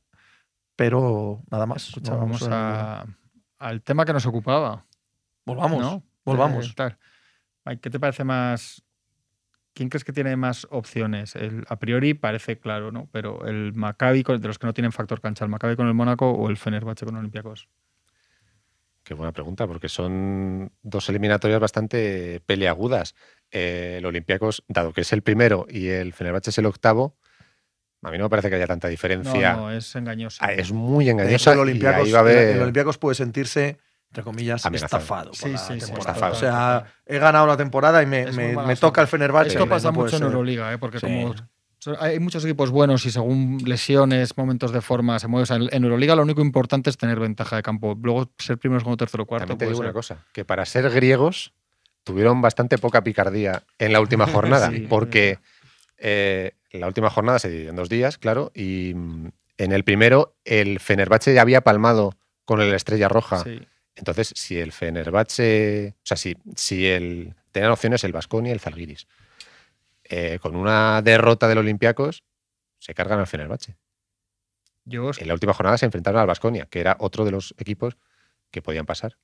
pero nada más. No, a- al tema que nos ocupaba. Volvamos. ¿no? Volvamos. Eh. Ay, ¿Qué te parece más? ¿Quién crees que tiene más opciones? El, a priori parece claro, ¿no? Pero el Maccabi, de los que no tienen factor cancha, el Maccabi con el Mónaco o el Fenerbahce con Olympiacos. Qué buena pregunta, porque son dos eliminatorias bastante peleagudas. Eh, el Olympiacos, dado que es el primero y el Fenerbahce es el octavo, a mí no me parece que haya tanta No, diferencia. no, es engañoso. Ah, es muy engañosa. el Olympiacos, haber- el puede sentirse, entre comillas, Amenazado. estafado. por Sí, la sí, estafado. O sea, he ganado la temporada y me, me- toca el Fenerbahce. Esto pasa no mucho en. Euroliga, ¿eh? porque Sí. como hay muchos equipos buenos y según lesiones, momentos de forma, se. O sea, en Euroliga lo único importante es tener ventaja de campo. Luego ser primero, segundo, tercero, cuarto. También te digo una cosa, que para ser griegos tuvieron bastante poca picardía en la última jornada, Sí, porque eh, la última jornada se dividió en dos días, claro, y mm, en el primero el Fenerbahce ya había palmado con el Estrella Roja. Sí. Entonces, si el Fenerbahce, o sea, si, si el tenían opciones el Vasconia y el Zalgiris, eh, con una derrota del Olympiacos, se cargan al Fenerbahce. Yo os- En la última jornada se enfrentaron al Vasconia, que era otro de los equipos que podían pasar.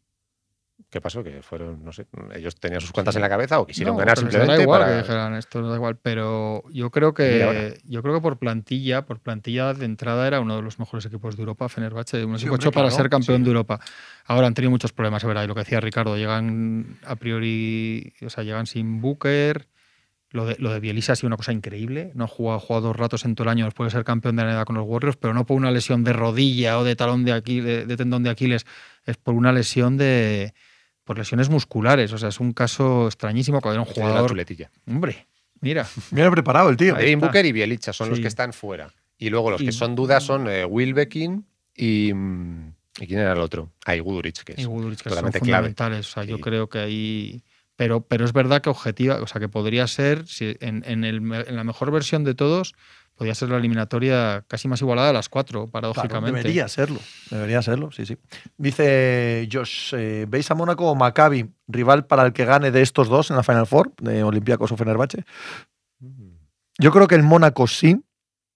¿Qué pasó? Que fueron, no sé, ellos tenían sus cuentas Sí. en la cabeza o quisieron No, ganar simplemente igual para. que dijeran esto no da igual, pero yo creo que yo creo que por plantilla, por plantilla de entrada era uno de los mejores equipos de Europa, Fenerbahce, un Sí, equipo hecho para claro, ser campeón sí. de Europa. Ahora han tenido muchos problemas, es verdad, y lo que decía Ricardo, llegan a priori, o sea, llegan sin Booker. Lo de, lo de Bielisa ha sido una cosa increíble. No ha jugado, ha jugado dos ratos en todo el año después de ser campeón de la NBA con los Warriors, pero no por una lesión de rodilla o de talón de Aquiles, de tendón de Aquiles, es por una lesión de por lesiones musculares. O sea, es un caso extrañísimo cuando era un Tiene la jugador chuletilla. Hombre, mira. Viene preparado el tío. Devin. Booker y Bielicha son los que están fuera. Y luego los Y- que son dudas son eh, Wilbekin y. mm, ¿Y quién era el otro? Ah, y Guduric, que es Y Guduric, que son clave. fundamentales. O sea, yo Sí. creo que ahí. Pero, pero es verdad que objetiva, o sea, que podría ser, si en, en el en la mejor versión de todos, podría ser la eliminatoria casi más igualada a las cuatro, Claro, paradójicamente. debería serlo. Debería serlo, sí, sí. Dice Josh, eh, ¿veis a Mónaco o Maccabi rival para el que gane de estos dos en la Final Four, de Olympiacos o Fenerbahce? Yo creo que el Mónaco sí,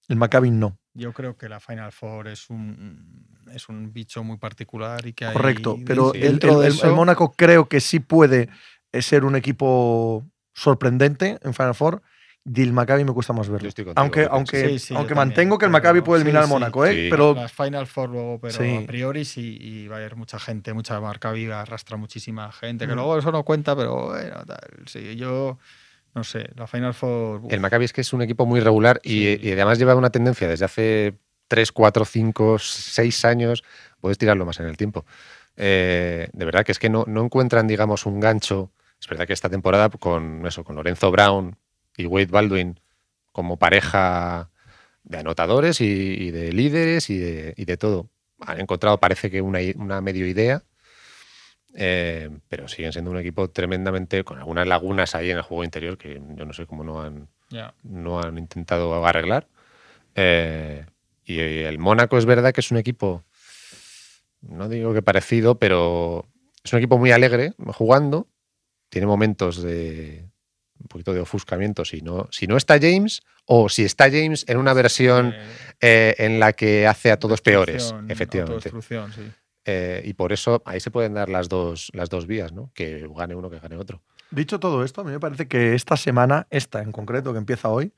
el Maccabi no. Yo creo que la Final Four es un, es un bicho muy particular y que hay Correcto, pero el, dentro el- de el- eso- el Mónaco creo que sí puede eh, ser un equipo sorprendente en Final Four del Maccabi me cuesta más verlo. contigo, Aunque, aunque, Sí, sí, yo aunque también, mantengo que el Maccabi puede eliminar sí, al sí. Mónaco, ¿eh? Sí. Pero Las Final Four luego, pero Sí. a priori sí, y va a haber mucha gente, mucha marca viva, arrastra muchísima gente, que Mm. luego eso no cuenta, pero bueno, tal, sí, yo no sé, la Final Four... uf, El Maccabi es que es un equipo muy regular y, Sí. y además lleva una tendencia desde hace 3, 4, 5, 6 años, puedes tirarlo más en el tiempo. Eh, de verdad que es que no, no encuentran, digamos, un gancho. Es verdad que esta temporada con eso, con Lorenzo Brown y Wade Baldwin como pareja de anotadores y, y de líderes y de, y de todo. Han encontrado, parece que una, una medio idea, eh, pero siguen siendo un equipo tremendamente con algunas lagunas ahí en el juego interior que yo no sé cómo no han, no han intentado arreglar. Eh, y el Mónaco es verdad que es un equipo, no digo que parecido, pero es un equipo muy alegre jugando. Tiene momentos de un poquito de ofuscamiento si no, si no está James o si está James en una versión Eh, eh, en la que hace a todos peores, efectivamente. sí. Eh, y por eso ahí se pueden dar las dos, las dos vías, ¿no? Que gane uno, que gane otro. Dicho todo esto, a mí me parece que esta semana, esta en concreto, que empieza hoy,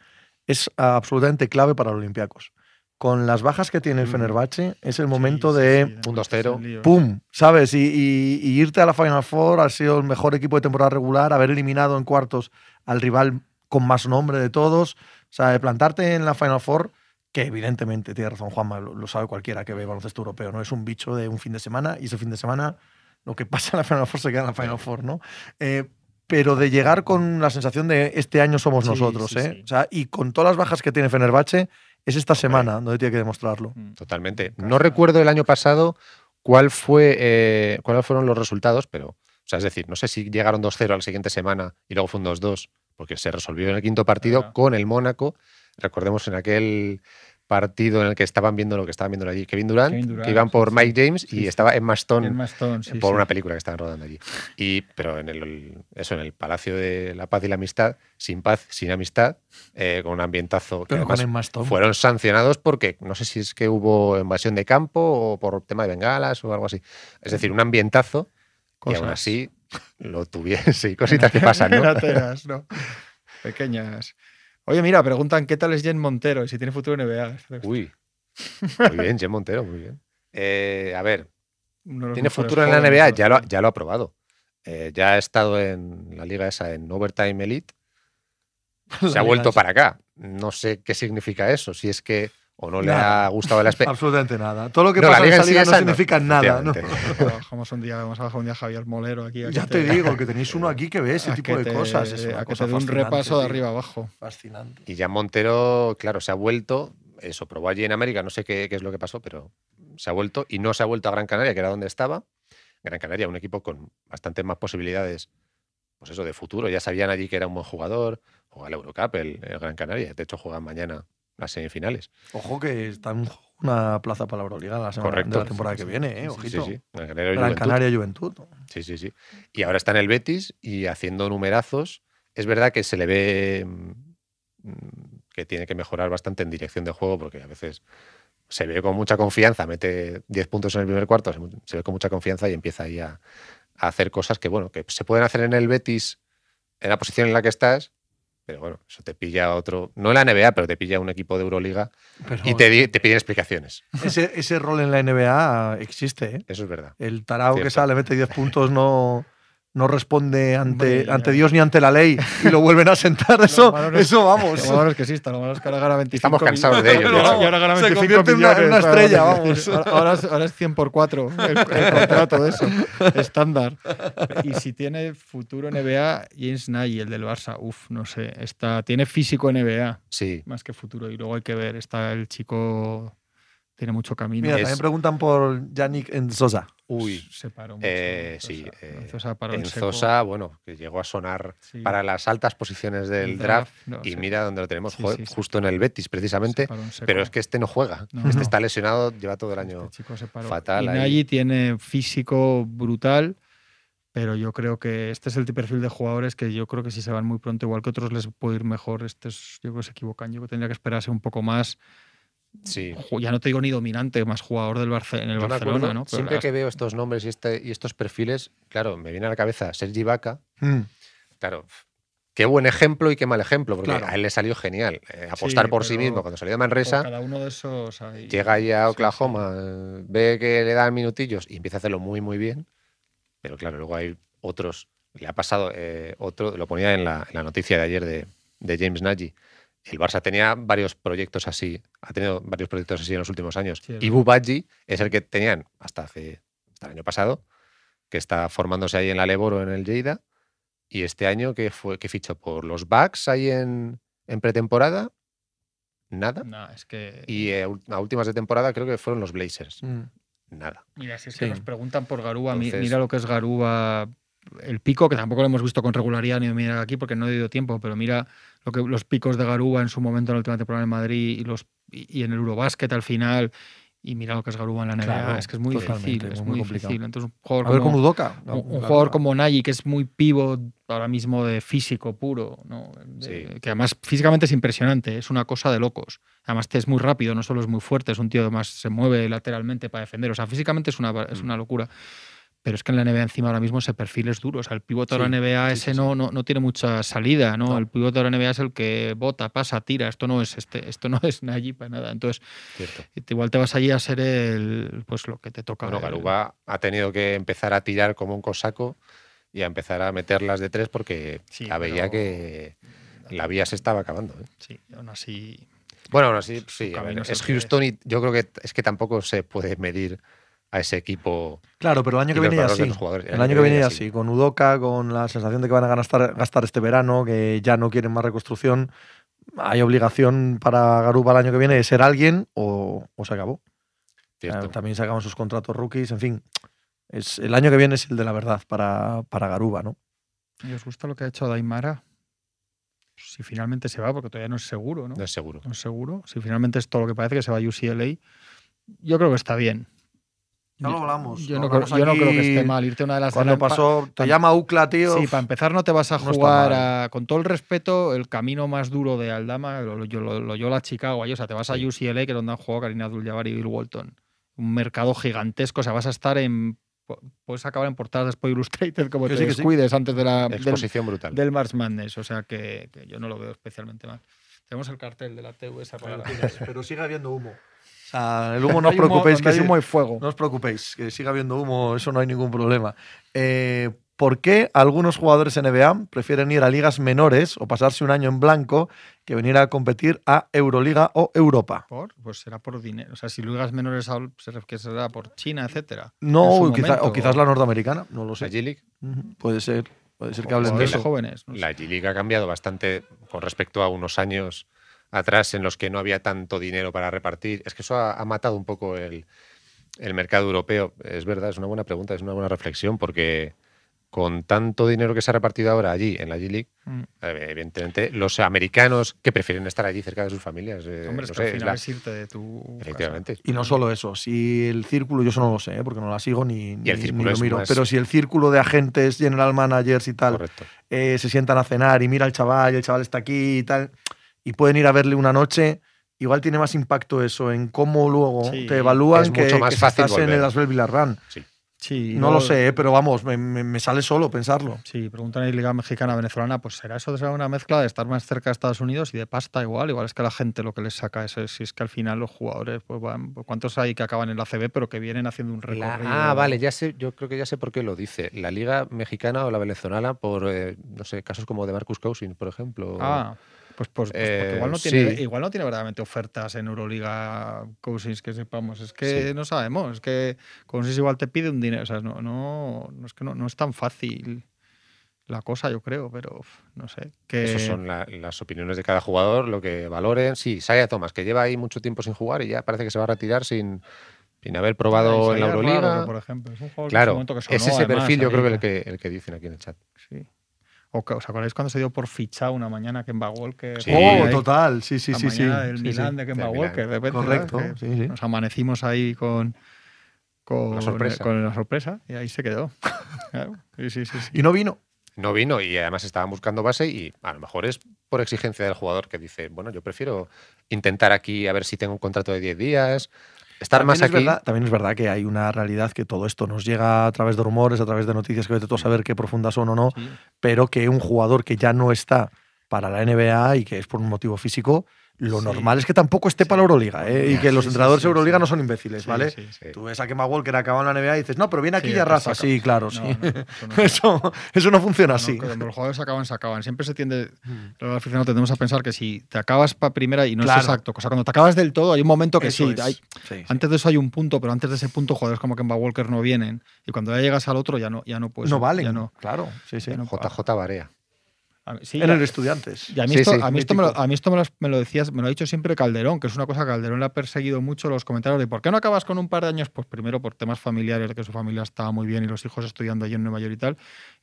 es absolutamente clave para los Olympiacos. Con las bajas que tiene el Mm. Fenerbahce, es el Sí, momento sí, de sí, un además 2-0, es un lío. ¡pum! ¿Sabes? Y, y- y irte a la Final Four, ha sido el mejor equipo de temporada regular, haber eliminado en cuartos al rival con más nombre de todos. O sea, de plantarte en la Final Four, que evidentemente, tiene razón Juanma, lo, lo sabe cualquiera que ve baloncesto europeo, ¿no? Es un bicho de un fin de semana y ese fin de semana lo que pasa en la Final Four se queda en la Final Four, ¿no? Eh, pero de llegar con la sensación de este año somos Sí, nosotros, sí, ¿eh? sí. O sea, y con todas las bajas que tiene Fenerbahce, es esta semana donde tiene que demostrarlo. Mm. Totalmente. No recuerdo el año pasado cuál fue, eh, cuáles fueron los resultados, pero, o sea, es decir, no sé si llegaron 2-0 a la siguiente semana y luego fue un 2-2, porque se resolvió en el quinto partido con el Mónaco. Recordemos en aquel partido en el que estaban viendo lo que estaban viendo allí Kevin Durant, Kevin Durant, que iban por sí, Mike James Sí, y sí. estaba Stone, sí, por sí. una película que estaban rodando allí. Y, pero en el, eso, en el Palacio de la Paz y la Amistad, sin paz, sin amistad, eh, con un ambientazo que Pero además con Emma Stone. fueron sancionados porque no sé si es que hubo invasión de campo o por tema de bengalas o algo así. Es decir, un ambientazo y aún Cosas. así lo tuviese. Sí, cositas que pasan, En ¿no? Atenas, ¿no? Pequeñas. Oye, mira, preguntan qué tal es Jen Montero y si tiene futuro en NBA. Uy, muy bien, Jem Montero, muy bien. Eh, a ver, los ¿tiene futuro en la NBA? lo, ya lo ha probado. Eh, ya ha estado en la liga esa, en Overtime Elite. Se ha vuelto para acá. No sé qué significa eso. Si es que o no le Nada. ha gustado la experiencia. Absolutamente nada. Todo lo que No, la pasa en liga esa en liga esa no no, significa nada. ¿no? un día, vamos a bajar un día a Javier Molero aquí. Ya te digo que tenéis uno aquí que ve ese tipo de te- cosas. Es una a que cosa te un repaso de arriba abajo. Fascinante. Y ya Montero, claro, se ha vuelto, eso, probó allí en América, no sé qué, qué es lo que pasó, pero se ha vuelto y no se ha vuelto a Gran Canaria, que era donde estaba. Gran Canaria, un equipo con bastantes más posibilidades, pues eso, de futuro. Ya sabían allí que era un buen jugador, juega el Eurocup, el, el Gran Canaria. De hecho, juegan mañana las semifinales. Ojo que está en una plaza para la Euroliga la semana Correcto. de la temporada Sí, que sí, viene, sí, ¿eh? sí, Ojito. Sí, sí. Canaria, Gran Juventud. Canaria Juventud. Sí, sí, sí. Y ahora está en el Betis y haciendo numerazos. Es verdad que se le ve mm, que tiene que mejorar bastante en dirección de juego porque a veces se ve con mucha confianza, mete 10 puntos en el primer cuarto, se, se ve con mucha confianza y empieza ahí a, a hacer cosas que, bueno, que se pueden hacer en el Betis en la posición en la que estás, pero bueno, eso te pilla otro, no en la NBA, pero te pilla un equipo de Euroliga Pero y te, piden explicaciones. ese, ese rol en la NBA existe, ¿eh? Eso es verdad. El tarao que sale, mete 10 puntos, no, no responde ante, Hombre, ante Dios ni ante la ley y lo vuelven a sentar. Eso, es- eso vamos. Lo malo es que exista, lo malo es que ahora gana 25 Estamos cansados de ello. Y ahora gana Se 25 convierte en una- en una millones, estrella, ahora- vamos. Ahora, ahora es, ahora es 100 por 4 el, el contrato de eso, estándar. Y si tiene futuro NBA, James Nagy, el del Barça, uff, no sé, está, tiene físico NBA Sí. más que futuro. Y luego hay que ver, está el chico, tiene mucho camino. Mira, Es- también preguntan por Yannick Enzosa. Uy. se paró mucho. Eh, Enzosa. sí, eh, Enzosa paró. Enzosa, bueno, que llegó a sonar Sí. para las altas posiciones del El draft. no, y mira dónde lo tenemos, Sí, joder, sí, sí. justo en el Betis, precisamente. Pero es que este no juega. No, este no. está lesionado, lleva todo el año. Este chico se paró. fatal tiene físico brutal, pero yo creo que este es el perfil de jugadores que yo creo que si se van muy pronto, igual que otros les puede ir mejor. Este es- yo creo que se equivocan. Yo creo que tendría que esperarse un poco más. Sí. Ya no te digo ni dominante, más jugador del Barce- en el Yo Barcelona, acuerdo, ¿no? Pero siempre las- que veo estos nombres y, este, y estos perfiles, claro, me viene a la cabeza Sergi Vaca. Mm. Claro, qué buen ejemplo y qué mal ejemplo, porque Claro. a él le salió genial. eh, apostar por sí mismo cuando salió de Manresa, cada uno de esos hay- llega ahí a sí, Oklahoma, eh, ve que le dan minutillos y empieza a hacerlo muy, muy bien. Pero claro, luego hay otros. Le ha pasado eh, otro, lo ponía en la, en la noticia de ayer de, de James Nagy. El Barça tenía varios proyectos así, ha tenido varios proyectos así en los últimos años. Sí, Badji es el que tenían hasta hace hasta el año pasado, que está formándose ahí en la Leboro en el Lleida. Y este año que fue que fichó por los Bucks ahí en, en pretemporada, nada. No, es que. Y eh, a últimas de temporada creo que fueron los Blazers. Mm. Nada. Mira, si es Sí. que nos preguntan por Garúa, Entonces- mira lo que es Garúa, el pico, que tampoco lo hemos visto con regularidad ni mirar aquí porque no he ido tiempo, pero mira lo que los picos de Garúa en su momento en la última temporada en Madrid y los y, y en el Eurobásquet al final. Y mira lo que es Garúa en la NBA. Claro, es que es muy difícil. Es muy muy, difícil. Entonces, un jugador A ver como- con Udoca. un, un jugador como Nagy, que es muy pivo ahora mismo de físico puro, ¿no? De- Sí. que además físicamente es impresionante, es una cosa de locos. Además es muy rápido, no solo es muy fuerte, es un tío que más se mueve lateralmente para defender. O sea, físicamente es una, es Mm. una locura. Pero es que en la NBA encima ahora mismo ese perfil es duro. O sea, el pivote de Sí, la NBA sí, ese sí, no, no, no tiene mucha salida, ¿no? No. El pivote de la NBA es el que bota, pasa, tira. Esto no es este, esto no es Nagy para nada. Entonces, Cierto. igual te vas allí a ser el pues lo que te toca. Bueno, Garuba ha tenido que empezar a tirar como un cosaco y a empezar a meterlas de tres porque Sí, ya veía pero- que la vía se estaba acabando. ¿eh? Sí, aún así. Bueno, aún así, sí, ver, es Houston y yo creo que es que tampoco se puede medir a ese equipo. Claro, pero el año que viene ya sí. El año que viene ya sí. Con Udoca, con la sensación de que van a gastar, gastar este verano, que ya no quieren más reconstrucción, hay obligación para Garuba el año que viene de ser alguien o, o se acabó. Cierto. Eh, También se acaban sus contratos rookies, en fin. Es, el año que viene es el de la verdad para, para Garuba, ¿no? ¿Y os gusta lo que ha hecho Daimara? Si finalmente se va, porque todavía no es seguro, ¿no? No es seguro. No es seguro. Si finalmente es todo lo que parece que se va a UCLA, yo creo que está bien. Ya lo hablamos, Yo, lo no, creo, hablamos yo no creo que esté mal irte a una de las Cuando la- pa- pasó, te llama UCLA, tío. Sí, para empezar no te vas a no jugar a, con todo el respeto, el camino más duro de Aldama, lo, lo, lo, Loyola Chicago, ahí, o sea, te vas a. UCLA, que es donde han jugado Karina Abdul-Jabbar y Bill Walton. Un mercado gigantesco, o sea, vas a estar en... Puedes acabar en portadas de Sport Illustrated como Que te sí, que sí. descuides antes de la, del, Exposición brutal. del March Madness, o sea que, que yo no lo veo especialmente mal. Tenemos el cartel de la TV esa para la Pero sigue habiendo humo. El humo no os humo- preocupéis que hay humo y fuego. No os preocupéis, que siga habiendo humo, eso no hay ningún problema. Eh, ¿Por qué algunos jugadores NBA prefieren ir a ligas menores o pasarse un año en blanco que venir a competir a Euroliga o Europa? ¿Por? Pues será por dinero. O sea, si ligas menores que será por China, etcétera. No, En o, quizá- momento. o quizás la norteamericana, no lo La sé. G-League Ujú, Puede ser, puede ser que hablen de eso. jóvenes. no sé. La G-League ha cambiado bastante con respecto a unos años atrás en los que no había tanto dinero para repartir. Es que eso ha, ha matado un poco el, el mercado europeo. Es verdad, es una buena pregunta, es una buena reflexión, porque con tanto dinero que se ha repartido ahora allí en la G-League, Mm. eh, evidentemente los americanos que prefieren estar allí cerca de sus familias. eh, Hombre, es que al sé, es final la- es irte de tu. casa. efectivamente. Y no solo eso, si el círculo, yo eso no lo sé, ¿eh? porque no la sigo ni, ni- el ni círculo lo miro, más- pero si el círculo de agentes, general managers y tal, eh, se sientan a cenar y mira al chaval, y el chaval está aquí y tal, y pueden ir a verle una noche, igual tiene más impacto eso en cómo luego Sí, te evalúan es que, mucho más que fácil estás en el Asbel Villarran. Sí, No lo sé, ¿eh? pero vamos, me, me- me sale solo pensarlo. Sí, preguntan en Liga Mexicana Venezolana, pues será eso de ser una mezcla de estar más cerca de Estados Unidos y de pasta igual. Igual es que a la gente lo que les saca es, si es que al final los jugadores, pues van, pues, ¿cuántos hay que acaban en la CB pero que vienen haciendo un La- recorrido? ah, vale, ya sé, yo creo que ya sé por qué lo dice. La liga mexicana o la venezolana por, eh, no sé, casos como de Marcus Cousins, por ejemplo. Ah, pues, pues, pues porque Eh, igual, no tiene, sí. igual no tiene verdaderamente ofertas en Euroliga Cousins que sepamos. Es que Sí. no sabemos. Es que Cousins igual te pide un dinero. O sea, no, no, no es que no, no es tan fácil la cosa, yo creo, pero no sé. Que, Esas son la- las opiniones de cada jugador, lo que valoren. Sí, Saya Thomas, que lleva ahí mucho tiempo sin jugar y ya parece que se va a retirar sin, sin haber probado en la Euroliga. Raro, por ejemplo. Es un que su Claro, que es sonó, ese además, perfil, yo creo que el, que el que dicen aquí en el chat. O que- ¿Os acordáis cuando se dio por fichado una mañana Kemba Walker? Sí. Oh, total, sí, sí, la sí. sí, del sí, Milán sí. de Kemba. Walker. De repente, Correcto, sí, sí. Nos amanecimos ahí con, con, Una sorpresa. con la sorpresa y ahí se quedó. Claro. Sí, sí, sí, sí. Y no vino. No vino y además estaban buscando base y a lo mejor es por exigencia del jugador que dice, bueno, yo prefiero intentar aquí a ver si tengo un contrato de 10 días. Estar También más es aquí. verdad- también es verdad que hay una realidad que todo esto nos llega a través de rumores, a través de noticias que vete tú a saber qué profundas son o no, Sí. pero que un jugador que ya no está para la NBA y que es por un motivo físico, lo Sí. normal es que tampoco esté Sí. para la Euroliga. ¿eh? Y que los entrenadores de Euroliga no son imbéciles, ¿vale? Tú ves a Kemba Walker acaba en la NBA y dices, no, pero viene aquí y arrasa. Sí, claro, No, sí. no, eso no. Eso, eso no funciona así. Cuando los jugadores acaban, se acaban. Siempre se tiende, los aficionados tendemos a pensar que si te acabas para primera y no Claro. es exacto. O sea, cuando te acabas del todo, hay un momento que Eso sí. hay-. Antes de eso hay un punto, pero antes de ese punto, jugadores como Kemba Walker no vienen. Y cuando ya llegas al otro, ya no, ya no puedes. no valen. Ya no. Claro, sí, sí. JJ. Sí, en ya- el Estudiantes. Y a mí, Sí, esto, sí, a mí esto, me, lo, mítico. a mí esto me, lo, me lo decías, me lo ha dicho siempre Calderón, que es una cosa que Calderón le ha perseguido mucho los comentarios de ¿por qué no acabas con un par de años? Pues primero por temas familiares, de que su familia estaba muy bien y los hijos estudiando allí en Nueva York y tal.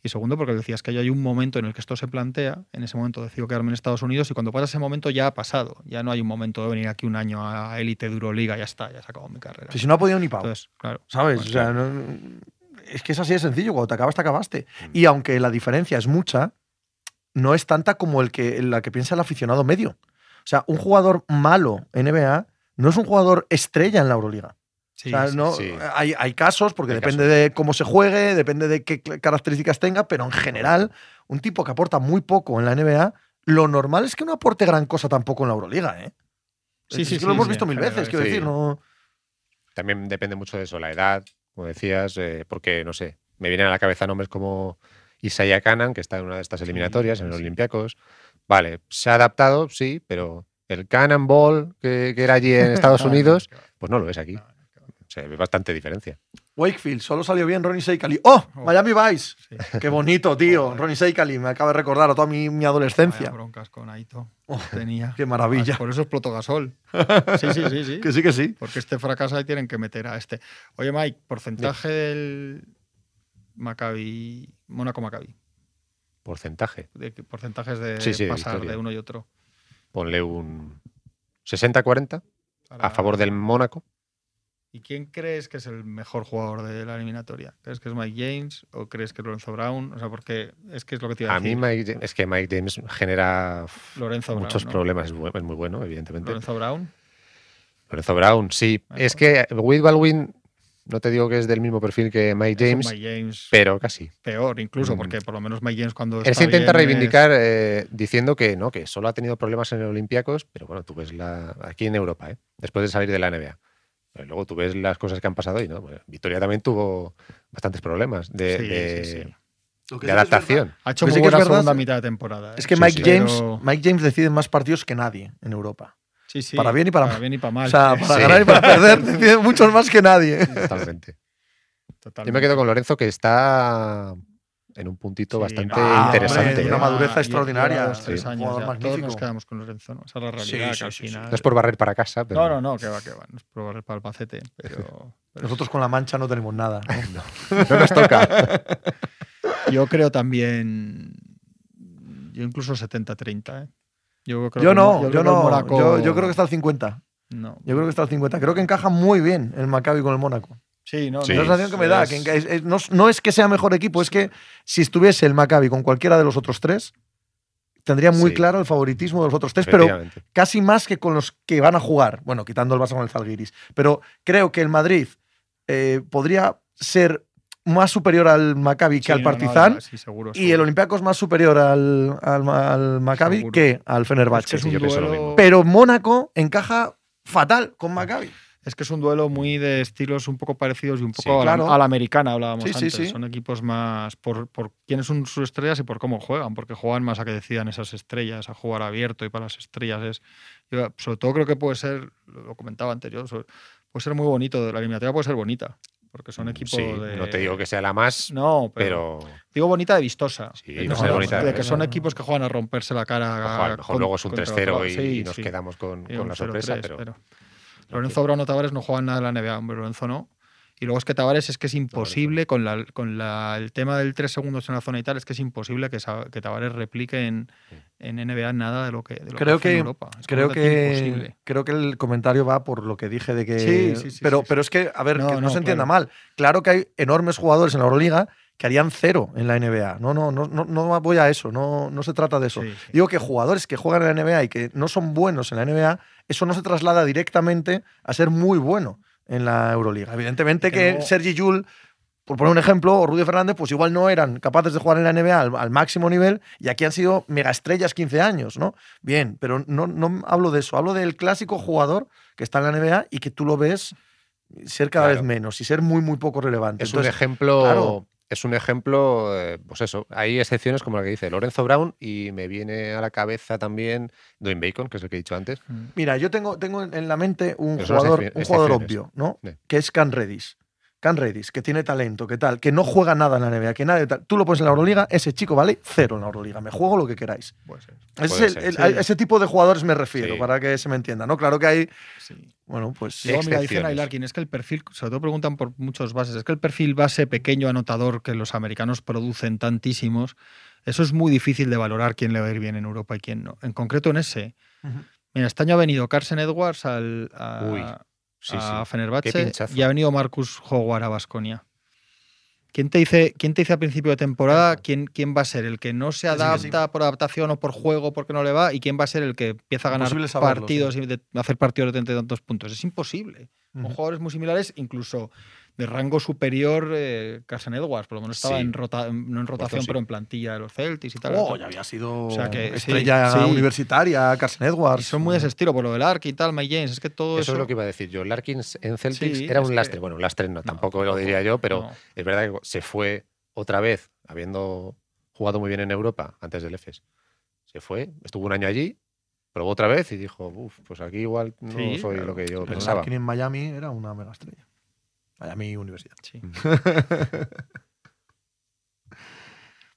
Y segundo porque le decías que hay un momento en el que esto se plantea, en ese momento decido quedarme en Estados Unidos y cuando pasa ese momento ya ha pasado. Ya no hay un momento de venir aquí un año a élite de Euroliga, ya está, ya se acabó mi carrera. Si no ha podido ni Pau. Entonces, claro. ¿Sabes? Bueno, o sea, no- es que es así de sencillo. Cuando te acabas, te acabaste. Y aunque la diferencia es mucha, no es tanta como el que, la que piensa el aficionado medio. O sea, un jugador malo NBA no es un jugador estrella en la Euroliga. sí, o sea, sí, no, sí. Hay, hay casos, porque Hay depende de cómo se juegue, depende de qué características tenga, pero en general, un tipo que aporta muy poco en la NBA, lo normal es que no aporte gran cosa tampoco en la Euroliga. ¿eh? Sí, Es sí, que sí, lo hemos sí, visto en mil general, veces, quiero sí. decir, no. También depende mucho de eso, la edad, como decías, eh, porque, no sé, me vienen a la cabeza nombres como Isaiah Canan, que está en una de estas eliminatorias, en los sí. Olympiacos. Vale, se ha adaptado, sí, pero el Cannonball que, que era allí en Estados Unidos, pues no lo es aquí. Se ve bastante diferencia. Wakefield, solo salió bien Ronnie Seikali. ¡Oh! Miami Vice. Sí. Qué bonito, tío. Ronnie Seikali, me acaba de recordar a toda mi, mi Vaya adolescencia. broncas con Aito. Oh, Tenía. qué maravilla. Por eso explotó Gasol. Sí, sí, sí, sí. Que sí, que sí. Porque este fracasa y tienen que meter a este. Oye, Mike, porcentaje del Maccabi, Mónaco Maccabi. Porcentaje. De porcentajes de Sí, sí, de pasar de uno y otro. Ponle un 60-40 Para- a favor del Mónaco. ¿Y quién crees que es el mejor jugador de la eliminatoria? ¿Crees que es Mike James o crees que es Lorenzo Brown? O sea, porque es que es lo que te iba a, A mí decir. Mike James- es que Mike James genera Lorenzo muchos problemas. Es, muy bueno, evidentemente. Lorenzo Brown. Lorenzo Brown, sí. Mejor. Es que Will Baldwin, no te digo que es del mismo perfil que Mike Es James, Mike James pero casi. peor, incluso, Mm. porque por lo menos Mike James cuando. Él se intenta bien es- reivindicar eh, diciendo que no, que solo ha tenido problemas en el Olympiacos, pero bueno, tú ves la, aquí en Europa, ¿eh? después de salir de la NBA. Pero luego tú ves las cosas que han pasado y no, Bueno, Victoria también tuvo bastantes problemas de, Sí, de- sí, sí. Lo que de sí que es adaptación. Ha hecho que muy que es buena verdad segunda es- mitad de temporada. Es ¿eh? que Sí, Mike sí. James, Pero- Mike James decide más partidos que nadie en Europa. Sí, sí, para bien y para para mal. bien y para mal. O sea, para Sí. ganar y para perder, decide muchos más que nadie. Totalmente. Yo me quedo con Lorenzo, que está en un puntito Sí, bastante no, interesante. hombre, ¿eh? una madurez extraordinaria. tres Sí. años Jugador ya. Todos magnífico. nos quedamos con Lorenzo, ¿no? Esa es la realidad, Sí, que sí, al sí, sí. final... No es por barrer para casa, pero No, no, no, que va, que va. No es por barrer para el pacete, pero... pero Nosotros con la mancha no tenemos nada. ¿no? no nos toca. Yo creo también... Yo incluso 70-30, ¿eh? Yo, creo Yo que no, yo no. Yo, yo creo que está al 50. No. Yo creo que está al 50. Creo que encaja muy bien el Maccabi con el Mónaco. Sí, no, Sí. La sensación que me da. es- que enca- es- es- no, no es que sea mejor equipo, es que si estuviese el Maccabi con cualquiera de los otros tres, tendría muy Sí. claro el favoritismo de los otros tres, pero casi más que con los que van a jugar. Bueno, quitando el Barça con el Zalgiris. Pero creo que el Madrid eh, podría ser más superior al Maccabi Sí, que al no, no, Partizan. sí, seguro, y el seguro. Olympiacos más superior al, al, al Maccabi Seguro. que al Es Fenerbahce. que es lo duelo-. Pero Mónaco encaja fatal con Maccabi. Es que es un duelo muy de estilos un poco parecidos y un Sí, poco a, la, claro. a la americana, hablábamos Sí, sí, antes. sí. Son equipos más por, por quiénes son sus estrellas y por cómo juegan, porque juegan más a que decidan esas estrellas, a jugar abierto y para las estrellas. es yo, Sobre todo creo que puede ser, lo comentaba anterior, sobre- puede ser muy bonito, la eliminatoria puede ser bonita, porque son equipos Sí, de... no te digo que sea la más, No, pero, pero digo bonita de vistosa. Sí, de, no que sé, bonita de de que son equipos que juegan a romperse la cara. a lo mejor luego es un contra 3-0 otro. y, Sí, y nos quedamos con, con la sorpresa, 0-3, pero, Lorenzo Brown o Tavares no juegan nada en la NBA, hombre, Lorenzo no. Y luego es que Tavares es que es imposible con, la, con la- el tema del 3 segundos en la zona y tal, es que es imposible que, que Tavares replique en, en NBA nada de lo que, de lo Creo hace en que, Europa. Es creo, que, creo que el comentario va por lo que dije de que. Sí, sí, sí, pero, pero es que, a ver, No, que no, no, se entienda mal. Claro que hay enormes jugadores en la Euroliga que harían cero en la NBA. No, no, no, no, no voy a eso. No, no se trata de eso. Sí, sí. Digo que jugadores que juegan en la NBA y que no son buenos en la NBA, eso no se traslada directamente a ser muy bueno en la Euroliga. Evidentemente Que que, Sergi Yul, por poner un ejemplo, o Rudy Fernández, pues igual no eran capaces de jugar en la NBA al, al máximo nivel y aquí han sido megaestrellas 15 años, ¿no? Bien, pero no, no hablo de eso, hablo del clásico jugador que está en la NBA y que tú lo ves ser cada Claro. vez menos y ser muy, muy poco relevante. Es un ejemplo. claro. Es un ejemplo, eh, pues eso. Hay excepciones como la que dice Lorenzo Brown y me viene a la cabeza también Dwayne Bacon, que es el que he dicho antes. Mira, yo tengo, tengo en la mente un Pero jugador, un jugador obvio, ¿no? Que es Can Redis. Can Redis, que tiene talento, que tal, que no juega nada en la NBA, que nada de tal. Tú lo pones en la Euroliga, ese chico vale cero en la Euroliga. Me juego lo que queráis. Puede ser. Ese, Puede es el- ser, el- sí. a ese tipo de jugadores me refiero, Sí. para que se me entienda, ¿no? Claro que hay, Sí. bueno, pues. Luego, mira, ahí Larkin, es que el perfil, sobre todo preguntan por muchos bases, es que el perfil base pequeño anotador que los americanos producen tantísimos, eso es muy difícil de valorar quién le va a ir bien en Europa y quién no. En concreto en ese. Mira, este año ha venido Carson Edwards al, a, Uy, sí, a sí. Fenerbahce y ha venido Marcus Howard a Basconia. ¿Quién te, dice, ¿Quién te dice a principio de temporada quién, quién va a ser? ¿El que no se adapta sí. por adaptación o por juego porque no le va? ¿Y quién va a ser el que empieza a ganar saberlo, partidos y de- hacer partidos de tantos puntos? Es imposible. Ujú. jugadores muy similares, incluso de rango superior eh, Carson Edwards, por lo menos estaba Sí. en rota, no en rotación, sí. pero en plantilla de los Celtics y tal. Oh, ya había sido O sea que sí, estrella sí. universitaria, Carson Edwards. Y son muy de ese estilo, por lo del Ark y tal, Mike James, es que todo Eso, eso... es lo que iba a decir yo. Larkins en Celtics Sí, era un que- lastre. Bueno, un lastre no, tampoco lo diría yo, pero no. es verdad que se fue otra vez, habiendo jugado muy bien en Europa antes del EFES. Se fue, estuvo un año allí, probó otra vez y dijo, uff, pues aquí igual no Sí, soy claro. lo que yo pensaba. Larkin en Miami era una mega estrella. Miami Universidad. Sí.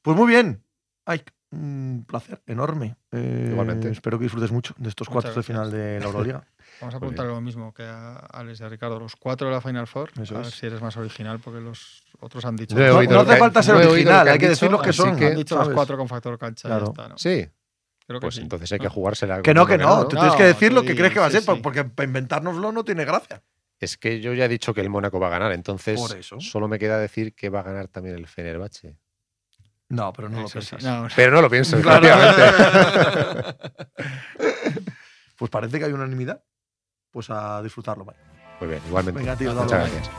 Pues muy bien. Ay, un placer enorme. Eh, Igualmente. Espero que disfrutes mucho de estos Muchas cuartos de final de la Euroliga. Vamos a preguntar lo mismo que a Alex y a Ricardo. Los cuatro de la Final Four, Eso a ver es. si eres más original, porque los otros han dicho... No hace falta ser original, que hay que decir dicho, los que son. que- han dicho los ¿sabes? cuatro con factor cancha. ya Claro. está, ¿no? Sí, Creo que pues sí. entonces hay que jugársela. Que no, que no. Tú tienes que decir lo que crees que va a ser, porque para inventárnoslo no tiene gracia. Es que yo ya he dicho que el Mónaco va a ganar, entonces Por eso. solo me queda decir que va a ganar también el Fenerbahce. No, pero no lo Eso sí. piensas. No, Pero no lo pienso, Claro. efectivamente. pues parece que hay unanimidad. Pues a disfrutarlo. vaya. Muy bien, igualmente. Venga, tío, Muchas dale. gracias.